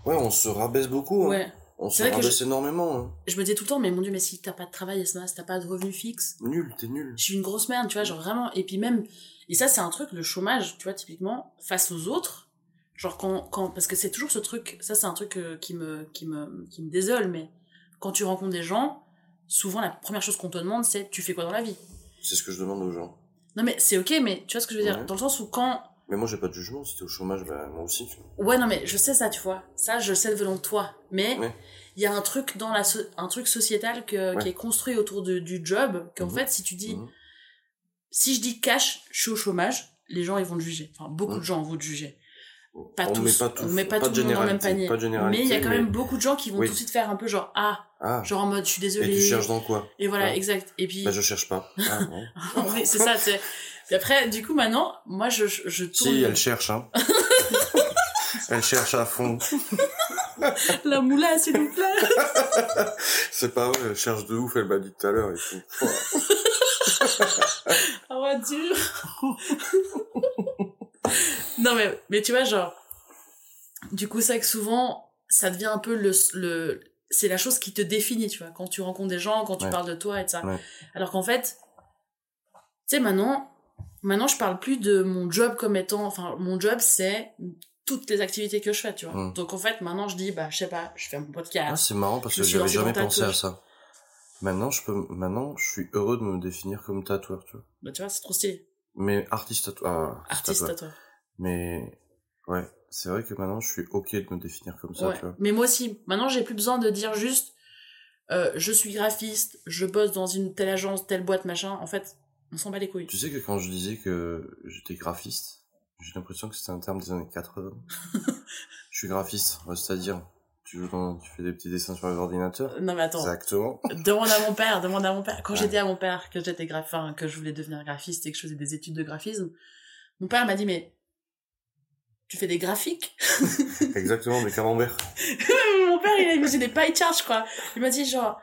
Ouais, on se rabaisse beaucoup. hein. Ouais. On se rabaisse énormément. hein. Je me disais tout le temps mais mon dieu mais si t'as pas de travail si t'as pas de revenu fixe, Nul, t'es nul. je suis une grosse merde, tu vois, genre vraiment et puis même et ça c'est un truc le chômage, tu vois typiquement face aux autres, genre quand quand parce que c'est toujours ce truc, ça c'est un truc euh, qui me qui me qui me désole mais quand tu rencontres des gens, souvent la première chose qu'on te demande c'est tu fais quoi dans la vie? C'est ce que je demande aux gens. Non mais c'est OK mais tu vois ce que je veux dire? Ouais. dans le sens où quand Mais moi, j'ai pas de jugement. Si t'es au chômage, ben, moi aussi. tu vois. Ouais, non, mais je sais ça, tu vois. Ça, je le sais venant de toi. Mais il Ouais. y a un truc dans la so- un truc sociétal que, qui est construit autour de, du job, qu'en Mhm. fait, si tu dis, Mhm. si je dis cash, je suis au chômage, les gens, ils vont te juger. Enfin, beaucoup Mhm. de gens vont te juger. Pas on tous. met pas tous. on met pas, pas tout le monde dans le même panier. mais il y a quand même beaucoup de gens qui vont Oui. tout de suite faire un peu genre, ah, Ah, genre en mode, je suis désolé. et tu cherches dans quoi Et voilà, Ouais. exact. Et puis, Bah, je cherche pas. Ah, oui, c'est ça, tu sais. Puis après, du coup, maintenant, moi, je, je, je tourne Si, elle cherche, hein. elle cherche à fond. la moula, s'il vous plaît. C'est pas vrai, elle cherche de ouf, elle m'a dit tout à l'heure et tout. Ah ouais, dur. non, mais, mais tu vois, genre, du coup, c'est que souvent, ça devient un peu le, le, c'est la chose qui te définit, tu vois, quand tu rencontres des gens, quand tu Ouais. parles de toi et de ça. Ouais. Alors qu'en fait, tu sais, maintenant, maintenant, je parle plus de mon job comme étant, enfin, mon job, c'est toutes les activités que je fais, tu vois. Mm. Donc, en fait, maintenant, je dis, bah, je sais pas, je fais mon podcast. Ah, c'est marrant parce que j'avais jamais pensé à ça. Maintenant, je peux, maintenant, je suis heureux de me définir comme tatoueur, tu vois. Bah, tu vois, c'est trop stylé. Mais artiste tatoueur. Ah, Artiste tatoueur. à toi. Mais, ouais, c'est vrai que maintenant, je suis ok de me définir comme ça, Ouais. tu vois. Mais moi aussi, maintenant j'ai plus besoin de dire juste euh, je suis graphiste, je bosse dans une telle agence, telle boîte, machin. En fait, on s'en bat les couilles. Tu sais que quand je disais que j'étais graphiste, j'ai l'impression que c'était un terme des années 80. je suis graphiste, c'est-à-dire, Tu, fais des petits dessins sur les ordinateurs Non mais attends, Exactement. demande à mon père, demande à mon père. Quand Ouais. j'ai dit à mon père que j'étais graph... enfin, que je voulais devenir graphiste et que je faisais des études de graphisme, mon père m'a dit mais tu fais des graphiques Exactement, des camemberts. Mon père il a imaginé des pie charts quoi. Il m'a dit genre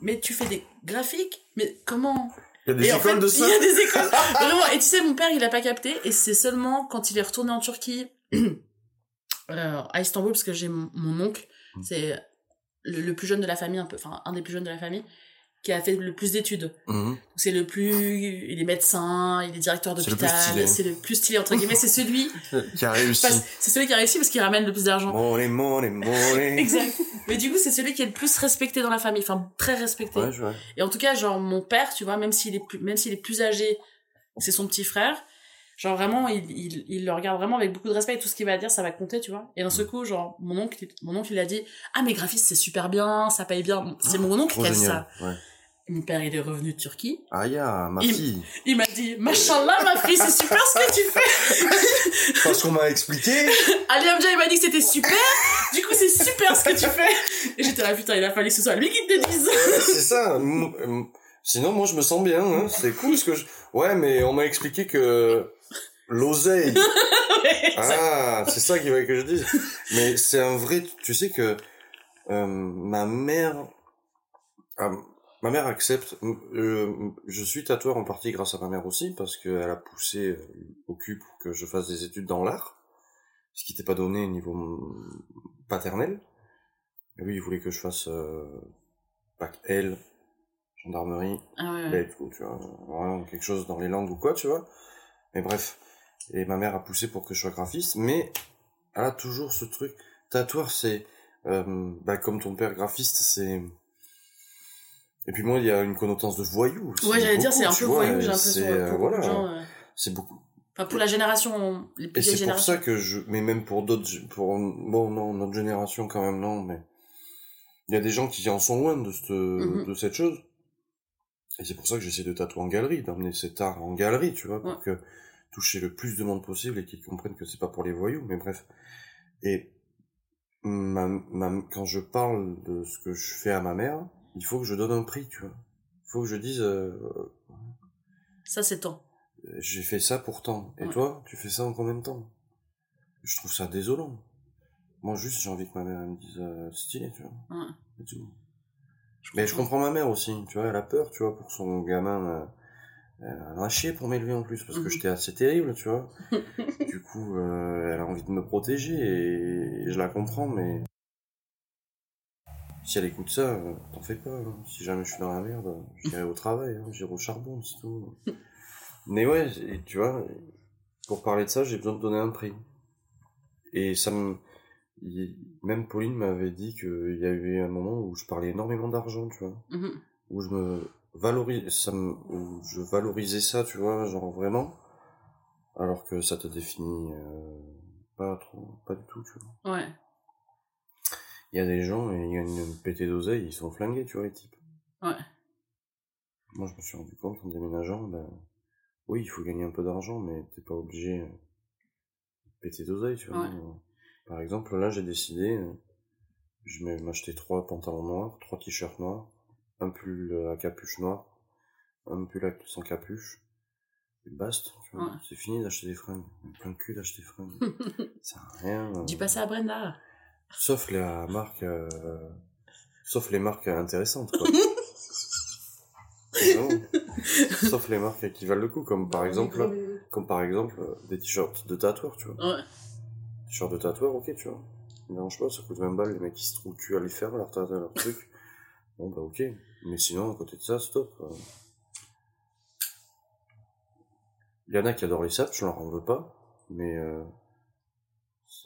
mais tu fais des graphiques mais comment? Il y a des Et en écoles fait, de ça Il y a des écoles. Vraiment. Et tu sais, mon père, il a pas capté. Et c'est seulement quand il est retourné en Turquie, euh, à Istanbul, parce que j'ai mon, mon oncle, Mm. c'est le, le plus jeune de la famille, un peu, enfin, un des plus jeunes de la famille, qui a fait le plus d'études. Mhm. C'est le plus, il est médecin, il est directeur d'hôpital, c'est le plus stylé, entre guillemets, c'est celui, Qui a réussi. c'est celui qui a réussi parce qu'il ramène le plus d'argent. Money, money, money. Exact. Mais du coup, c'est celui qui est le plus respecté dans la famille, enfin, très respecté. Ouais. Et en tout cas, genre, mon père, tu vois, même s'il est plus, même s'il est plus âgé, c'est son petit frère, genre, vraiment, il, il, il le regarde vraiment avec beaucoup de respect et tout ce qu'il va dire, ça va compter, tu vois. Et d'un Mm. seul coup, genre, mon oncle, mon oncle, il a dit, ah, mais graphiste, c'est super bien, ça paye bien. C'est mon oncle qui a dit ça. Ouais. Mon père, il est revenu de Turquie. Aya, ma Il- fille. Il m'a dit, machallah, ma fille, c'est super ce que tu fais. Parce qu'on m'a expliqué. Ali Amja, il m'a dit que c'était super. Du coup, c'est super ce que tu fais. Et j'étais là, putain, il a fallu que ce soit lui qui te le dise. c'est ça. Euh, Sinon, moi, je me sens bien. Hein. C'est cool ce que je... Ouais, mais on m'a expliqué que l'oseille... Ah, c'est ça qu'il fallait que je dise. Mais c'est un vrai... Tu sais que euh, ma mère... ah, ma mère accepte... euh, je suis tatoueur en partie grâce à ma mère aussi, parce qu'elle a poussé euh, au cul pour que je fasse des études dans l'art, ce qui n'était pas donné au niveau paternel. Et lui, il voulait que je fasse euh, bac L, gendarmerie, Ah ouais, tu vois, vraiment quelque chose dans les langues ou quoi, tu vois. Mais bref. Et ma mère a poussé pour que je sois graphiste, mais elle a toujours ce truc. Tatoueur, c'est, euh, bah, comme ton père graphiste, c'est, et puis moi, il y a une connotation de voyou. Ouais, j'allais dire, c'est un peu vois, voyou, j'ai l'impression. c'est, euh, pour voilà. euh, C'est beaucoup. Enfin, pour la génération, les plus Et c'est pour ça que je, mais même pour d'autres, pour, bon, non, notre génération quand même, non, mais il y a des gens qui en sont loin de cette, Mhm. de cette chose. Et c'est pour ça que j'essaie de tatouer en galerie, d'amener cet art en galerie, tu vois, pour que toucher le plus de monde possible et qu'ils comprennent que c'est pas pour les voyous, mais bref. Et ma, ma, quand je parle de ce que je fais à ma mère, il faut que je donne un prix, tu vois. Il faut que je dise, euh, Ça, c'est temps. j'ai fait ça pour tant. Et Ouais. toi, tu fais ça en combien de temps? Je trouve ça désolant. Moi, juste, j'ai envie que ma mère me dise euh, stylé, tu vois. Ouais. C'est tout. Mais je comprends ma mère aussi, tu vois, elle a peur, tu vois, pour son gamin. euh, elle a chier pour m'élever en plus, parce que Mhm. j'étais assez terrible, tu vois. du coup, euh, elle a envie de me protéger et, je la comprends, mais si elle écoute ça, euh, t'en fais pas. hein. Si jamais je suis dans la merde, j'irai au travail, hein, j'irai au charbon, c'est tout. mais ouais, et tu vois, pour parler de ça, j'ai besoin de donner un prix. Et ça me... Même Pauline m'avait dit qu'il y a eu un moment où je parlais énormément d'argent, tu vois Mhm. où je me valorise ça me, où je valorisais ça tu vois genre vraiment alors que ça te définit euh, pas trop pas du tout tu vois Ouais. Il y a des gens et ils gagnent une pété d'oseille ils sont flingués tu vois les types Ouais. moi je me suis rendu compte en déménageant ben oui il faut gagner un peu d'argent mais t'es pas obligé euh, de péter d'oseille tu vois Ouais. par exemple là j'ai décidé euh, je vais m'acheter trois pantalons noirs trois t-shirts noirs un pull euh, à capuche noire un pull à- sans capuche et basta tu vois Ouais. c'est fini d'acheter des fringues plein de cul d'acheter des fringues ça sert à rien euh, Dis pas ça à Brenda. Sauf la marque euh, sauf les marques intéressantes quoi. Vraiment. sauf les marques qui valent le coup comme par exemple comme par exemple euh, des t-shirts de tatoueur tu vois. Ouais. t-shirt de tatoueur ok tu vois. Me dérange pas ça coûte 20 balles les mecs qui se trouvent cul à les faire leur tatouage leur truc. Bon bah ok. Mais sinon à côté de ça stop il y en a qui adorent les sapes je leur en veux pas mais euh,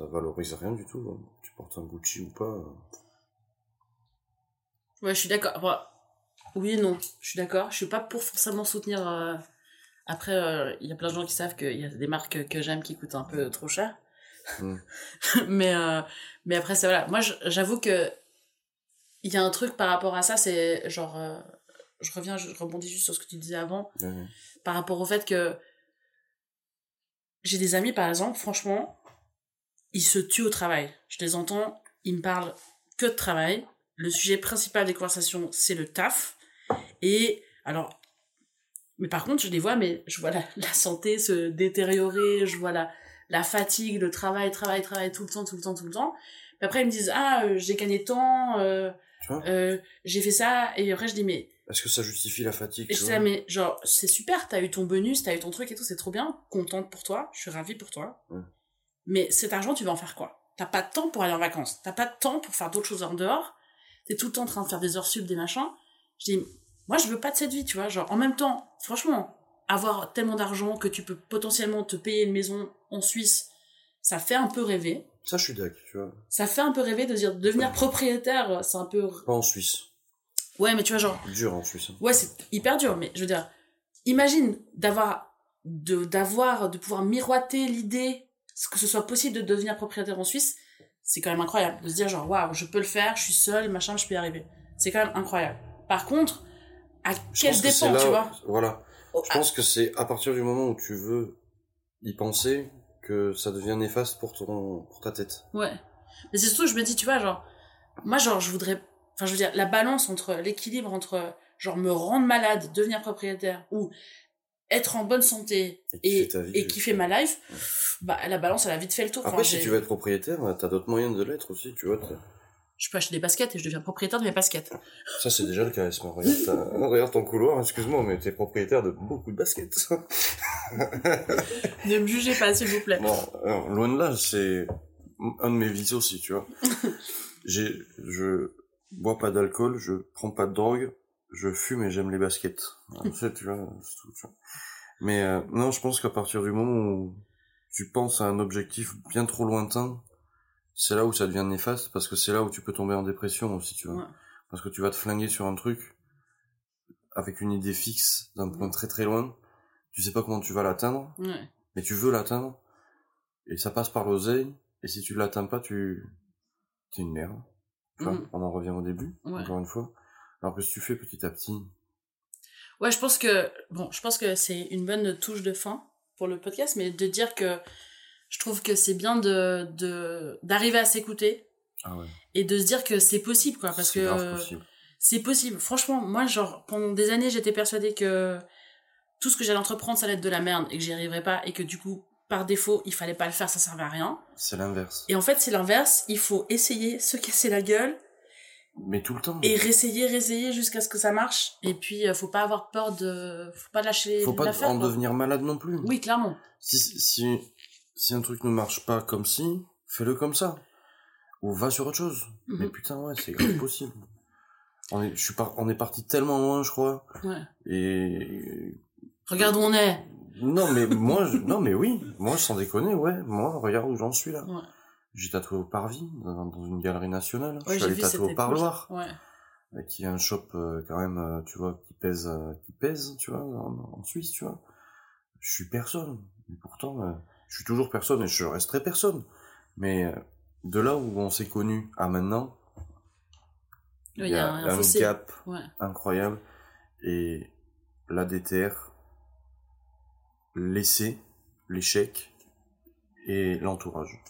ça valorise rien du tout hein. tu portes un Gucci ou pas euh. Ouais, je suis d'accord. Oui et non. Je suis d'accord. Je suis pas pour forcément soutenir. euh, Après, euh, il y a plein de gens qui savent qu'il y a des marques que j'aime qui coûtent un peu trop cher. Mm. mais, euh, mais après, c'est voilà. Moi, j'avoue que il y a un truc par rapport à ça, c'est genre. euh, je reviens, je rebondis juste sur ce que tu disais avant, par rapport au fait que j'ai des amis, par exemple, franchement, ils se tuent au travail. Je les entends, ils me parlent que de travail. Le sujet principal des conversations, c'est le taf. Et alors, mais par contre, je les vois, mais je vois la, la santé se détériorer, je vois la, la fatigue, le travail, travail, travail, tout le temps, tout le temps, tout le temps. Puis après, ils me disent, ah, euh, j'ai gagné tant, euh, euh, j'ai fait ça. Et après, je dis, mais, Est-ce que ça justifie la fatigue et je dis, ah, mais genre, c'est super, t'as eu ton bonus, t'as eu ton truc et tout, c'est trop bien, contente pour toi, je suis ravie pour toi. Mais cet argent, tu vas en faire quoi? T'as pas de temps pour aller en vacances, t'as pas de temps pour faire d'autres choses en dehors, t'es tout le temps en train de faire des heures sub, des machins. Je dis, moi, je veux pas de cette vie, tu vois. Genre, en même temps, franchement, avoir tellement d'argent que tu peux potentiellement te payer une maison en Suisse, ça fait un peu rêver. Ça, je suis d'accord, tu vois. Ça fait un peu rêver de dire devenir propriétaire, c'est un peu. Pas en Suisse. Ouais, mais tu vois, genre, Dur en Suisse. Ouais, c'est hyper dur, mais je veux dire, imagine d'avoir, de, d'avoir, de pouvoir miroiter l'idée que ce soit possible de devenir propriétaire en Suisse, c'est quand même incroyable. De se dire genre, waouh, je peux le faire, je suis seul, machin, je peux y arriver. C'est quand même incroyable. Par contre, à Je quel que dépend, là tu vois Voilà. Oh, Je pense que c'est à partir du moment où tu veux y penser que ça devient néfaste pour ton, pour ta tête. Ouais. Mais c'est surtout, je me dis, tu vois, genre, moi, genre, je voudrais, enfin, je veux dire, la balance entre l'équilibre entre, genre, me rendre malade, devenir propriétaire, ou être en bonne santé Et et, ta vie, et kiffer ma life, bah, la balance, elle a vite fait le tour. Après, si tu veux être propriétaire, t'as d'autres moyens de l'être aussi, tu vois. je peux acheter des baskets et je deviens propriétaire de mes baskets. Ça, c'est déjà le cas, Esma. Regarde, regarde ton couloir, excuse-moi, mais t'es propriétaire de beaucoup de baskets. ne me jugez pas, s'il vous plaît. Bon, alors, loin de là, c'est un de mes vices aussi, tu vois. J'ai, je bois pas d'alcool, je prends pas de drogue, je fume et j'aime les baskets. Alors, tu vois, tout, tu vois. Mais euh, non, je pense qu'à partir du moment où tu penses à un objectif bien trop lointain, c'est là où ça devient néfaste, parce que c'est là où tu peux tomber en dépression aussi, tu vois. Ouais. Parce que tu vas te flinguer sur un truc avec une idée fixe d'un point très très loin. Tu sais pas comment tu vas l'atteindre, Ouais. mais tu veux l'atteindre, et ça passe par l'oseille, et si tu l'atteins pas, tu t'es une merde. Vois, Mhm. on en revient au début, Ouais. encore une fois. Alors que si tu fais petit à petit, Ouais, je pense que bon, je pense que c'est une bonne touche de fin pour le podcast, mais de dire que je trouve que c'est bien de de d'arriver à s'écouter ah ouais, et de se dire que c'est possible quoi, parce que possible. c'est possible. Franchement, moi genre pendant des années j'étais persuadée que tout ce que j'allais entreprendre ça allait être de la merde et que j'y arriverais pas et que du coup par défaut il fallait pas le faire, ça servait à rien. C'est l'inverse. Et en fait c'est l'inverse, il faut essayer, se casser la gueule Mais tout le temps. et réessayer, réessayer jusqu'à ce que ça marche. Et puis euh, faut pas avoir peur de, faut pas lâcher Faut pas en quoi. devenir malade non plus. Oui, clairement. Si, si, si un truc ne marche pas comme si, fais-le comme ça. Ou va sur autre chose. Mhm. Mais putain, ouais, c'est grave possible. On est, je suis par, on est parti tellement loin, je crois. Ouais. Et, Regarde où on est. non, mais moi, je- non, mais oui. Moi, sans déconner, ouais. Moi, regarde où j'en suis là. Ouais. J'ai tatoué au Parvis, dans, dans une galerie nationale. Ouais, je suis allé tatouer au Parloir. Ouais. euh, qui est un shop euh, quand même, euh, tu vois, qui pèse, euh, qui pèse, tu vois, en, en Suisse, tu vois. Je suis personne, mais pourtant, euh, je suis toujours personne et je resterai personne. Mais de là où on s'est connus à maintenant, il y a un, un gap incroyable et la déterre, l'essai, l'échec et l'entourage.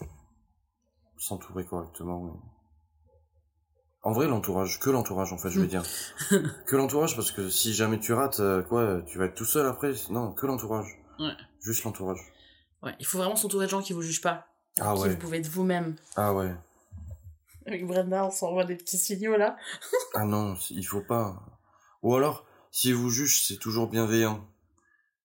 S'entourer correctement. oui. En vrai, l'entourage, que l'entourage en fait, je veux dire. que l'entourage parce que si jamais tu rates, euh, quoi, tu vas être tout seul après. Non, que l'entourage. Ouais. Juste l'entourage. Ouais. Il faut vraiment s'entourer de gens qui vous jugent pas. Ah qui ouais. vous pouvez être vous-même. Ah ouais. Avec Brenda, on s'envoie des petits signaux là. Ah non, il faut pas. Ou alors, s'il vous juge, c'est toujours bienveillant.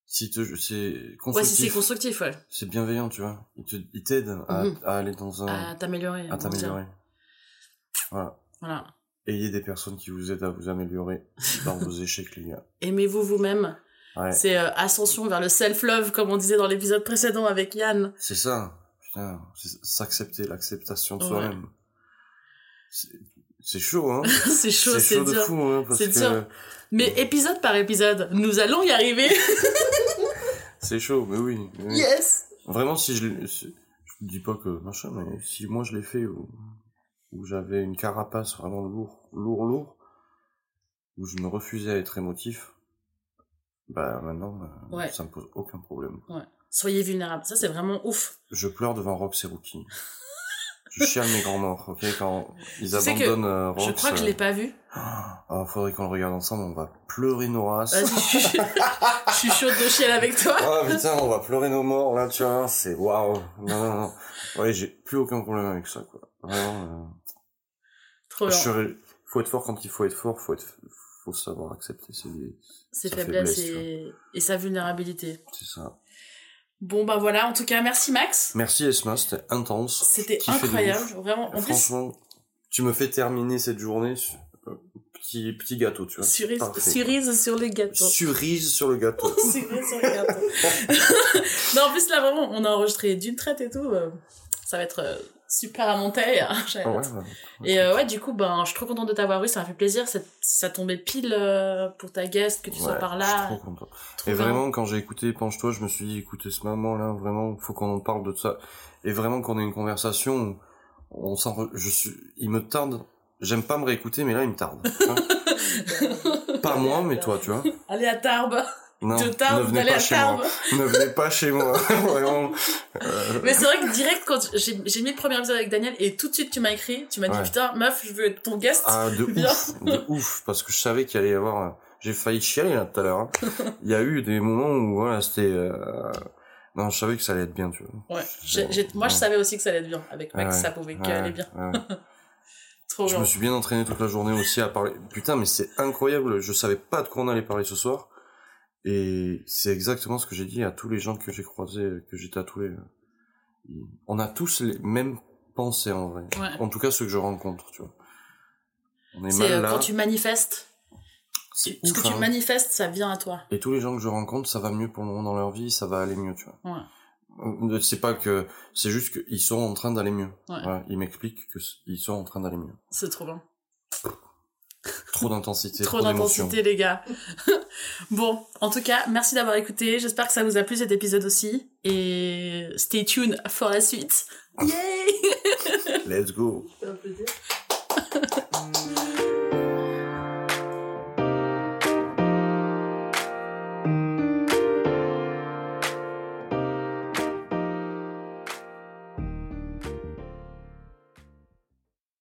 Si te, c'est Ouais, si c'est constructif. ouais. c'est bienveillant, tu vois. Il te, il t'aide à, Mhm. à aller dans un, À t'améliorer. à t'améliorer. Voilà. Voilà. Ayez des personnes qui vous aident à vous améliorer dans vos échecs, les gars. Aimez-vous vous-même. Ouais. C'est euh, ascension vers le self-love, comme on disait dans l'épisode précédent avec Yann. C'est ça. Putain, c'est s'accepter, l'acceptation de Ouais. soi-même. C'est, chaud, hein. c'est chaud, c'est c'est chaud de dur. fou, hein, C'est que dur. Mais épisode par épisode, nous allons y arriver. c'est chaud, mais oui. mais oui. yes. Vraiment, si je je ne dis pas que machin, mais si moi je l'ai fait où, où j'avais une carapace vraiment lourd, lourd, lourd, où je me refusais à être émotif, bah maintenant, euh, Ouais. ça me pose aucun problème. Ouais. Soyez vulnérables. Ça, c'est vraiment ouf. Je pleure devant Rob Seruki. Je chiale mes grands morts, ok Quand ils Tu abandonnent euh, Je Rox, crois que je euh, l'ai pas vu. Ah, faudrait qu'on le regarde ensemble, on va pleurer nos races. Vas-y, je suis, je suis chaude de chiel avec toi. Ah putain, on va pleurer nos morts là, tu vois, c'est waouh. Non, non, non. Ouais, j'ai plus aucun problème avec ça, quoi. Vraiment. Trop Euh, bien. je Faut être fort quand il faut être fort, faut être, faut savoir accepter ses, faiblesses et sa vulnérabilité. c'est ça. Bon, bah voilà, en tout cas, merci Max. Merci Esma, c'était intense. C'était incroyable, vraiment. En plus, Franchement, tu me fais terminer cette journée sur euh, petit petit gâteau, tu vois. cerise, sur les gâteaux. Cerise sur le gâteau. cerise sur les gâteaux. non, en plus, là, vraiment, on a enregistré d'une traite et tout. euh, ça va être euh, super à monter. hein, ouais, ouais. Et euh, ouais, du coup, ben, je suis trop contente de t'avoir eu, ça m'a fait plaisir. Ça, ça tombait pile euh, pour ta guest, que tu sois par je suis là. trop content. Trop Et bien. vraiment, quand j'ai écouté Penche-toi, je me suis dit, écoutez, ce moment-là, vraiment, faut qu'on en parle de ça. Et vraiment qu'on ait une conversation où on s'en, re- je suis, il me tarde, j'aime pas me réécouter, mais là, il me tarde. Hein. pas moi, mais toi, tu vois. Allez à Tarbes. Non, De ne Tarbes, venez d'aller pas à chez Tarbes. moi. Ne venez pas chez moi. vraiment. Euh, Mais c'est vrai que direct, quand j'ai j'ai mis le premier épisode avec Daniel et tout de suite tu m'as écrit, tu m'as dit Ouais. putain, meuf, je veux être ton guest. Ah, de Bien. ouf, de ouf, parce que je savais qu'il allait y avoir. un- J'ai failli chialer là tout à l'heure. hein. Il y a eu des moments où voilà, c'était. euh, Non, je savais que ça allait être bien, tu vois. Ouais. J'ai- j'ai- moi, je savais aussi que ça allait être bien. Avec Max, Ouais, ça pouvait ouais, qu'aller bien. Trop Je me suis bien entraîné toute la journée aussi à parler. Putain, mais c'est incroyable. Je savais pas de quoi on allait parler ce soir. Et c'est exactement ce que j'ai dit à tous les gens que j'ai croisés, que j'ai tatoués. On a tous les mêmes pensées en vrai. Ouais. En tout cas, ceux que je rencontre, tu vois. C'est euh, quand tu manifestes, ce que tu hein. manifestes, ça vient à toi. Et tous les gens que je rencontre, ça va mieux pour le moment dans leur vie, ça va aller mieux, tu vois. Ouais. Euh, C'est pas que, c'est juste qu'ils sont en train d'aller mieux. Ouais. Voilà, ils m'expliquent que s- ils sont en train d'aller mieux. C'est trop bien. Trop d'intensité, Trop d'intensité, les gars. bon, en tout cas, merci d'avoir écouté. J'espère que ça vous a plu cet épisode aussi. Et stay tuned for la suite. Yay! Let's go. Ça fait plaisir.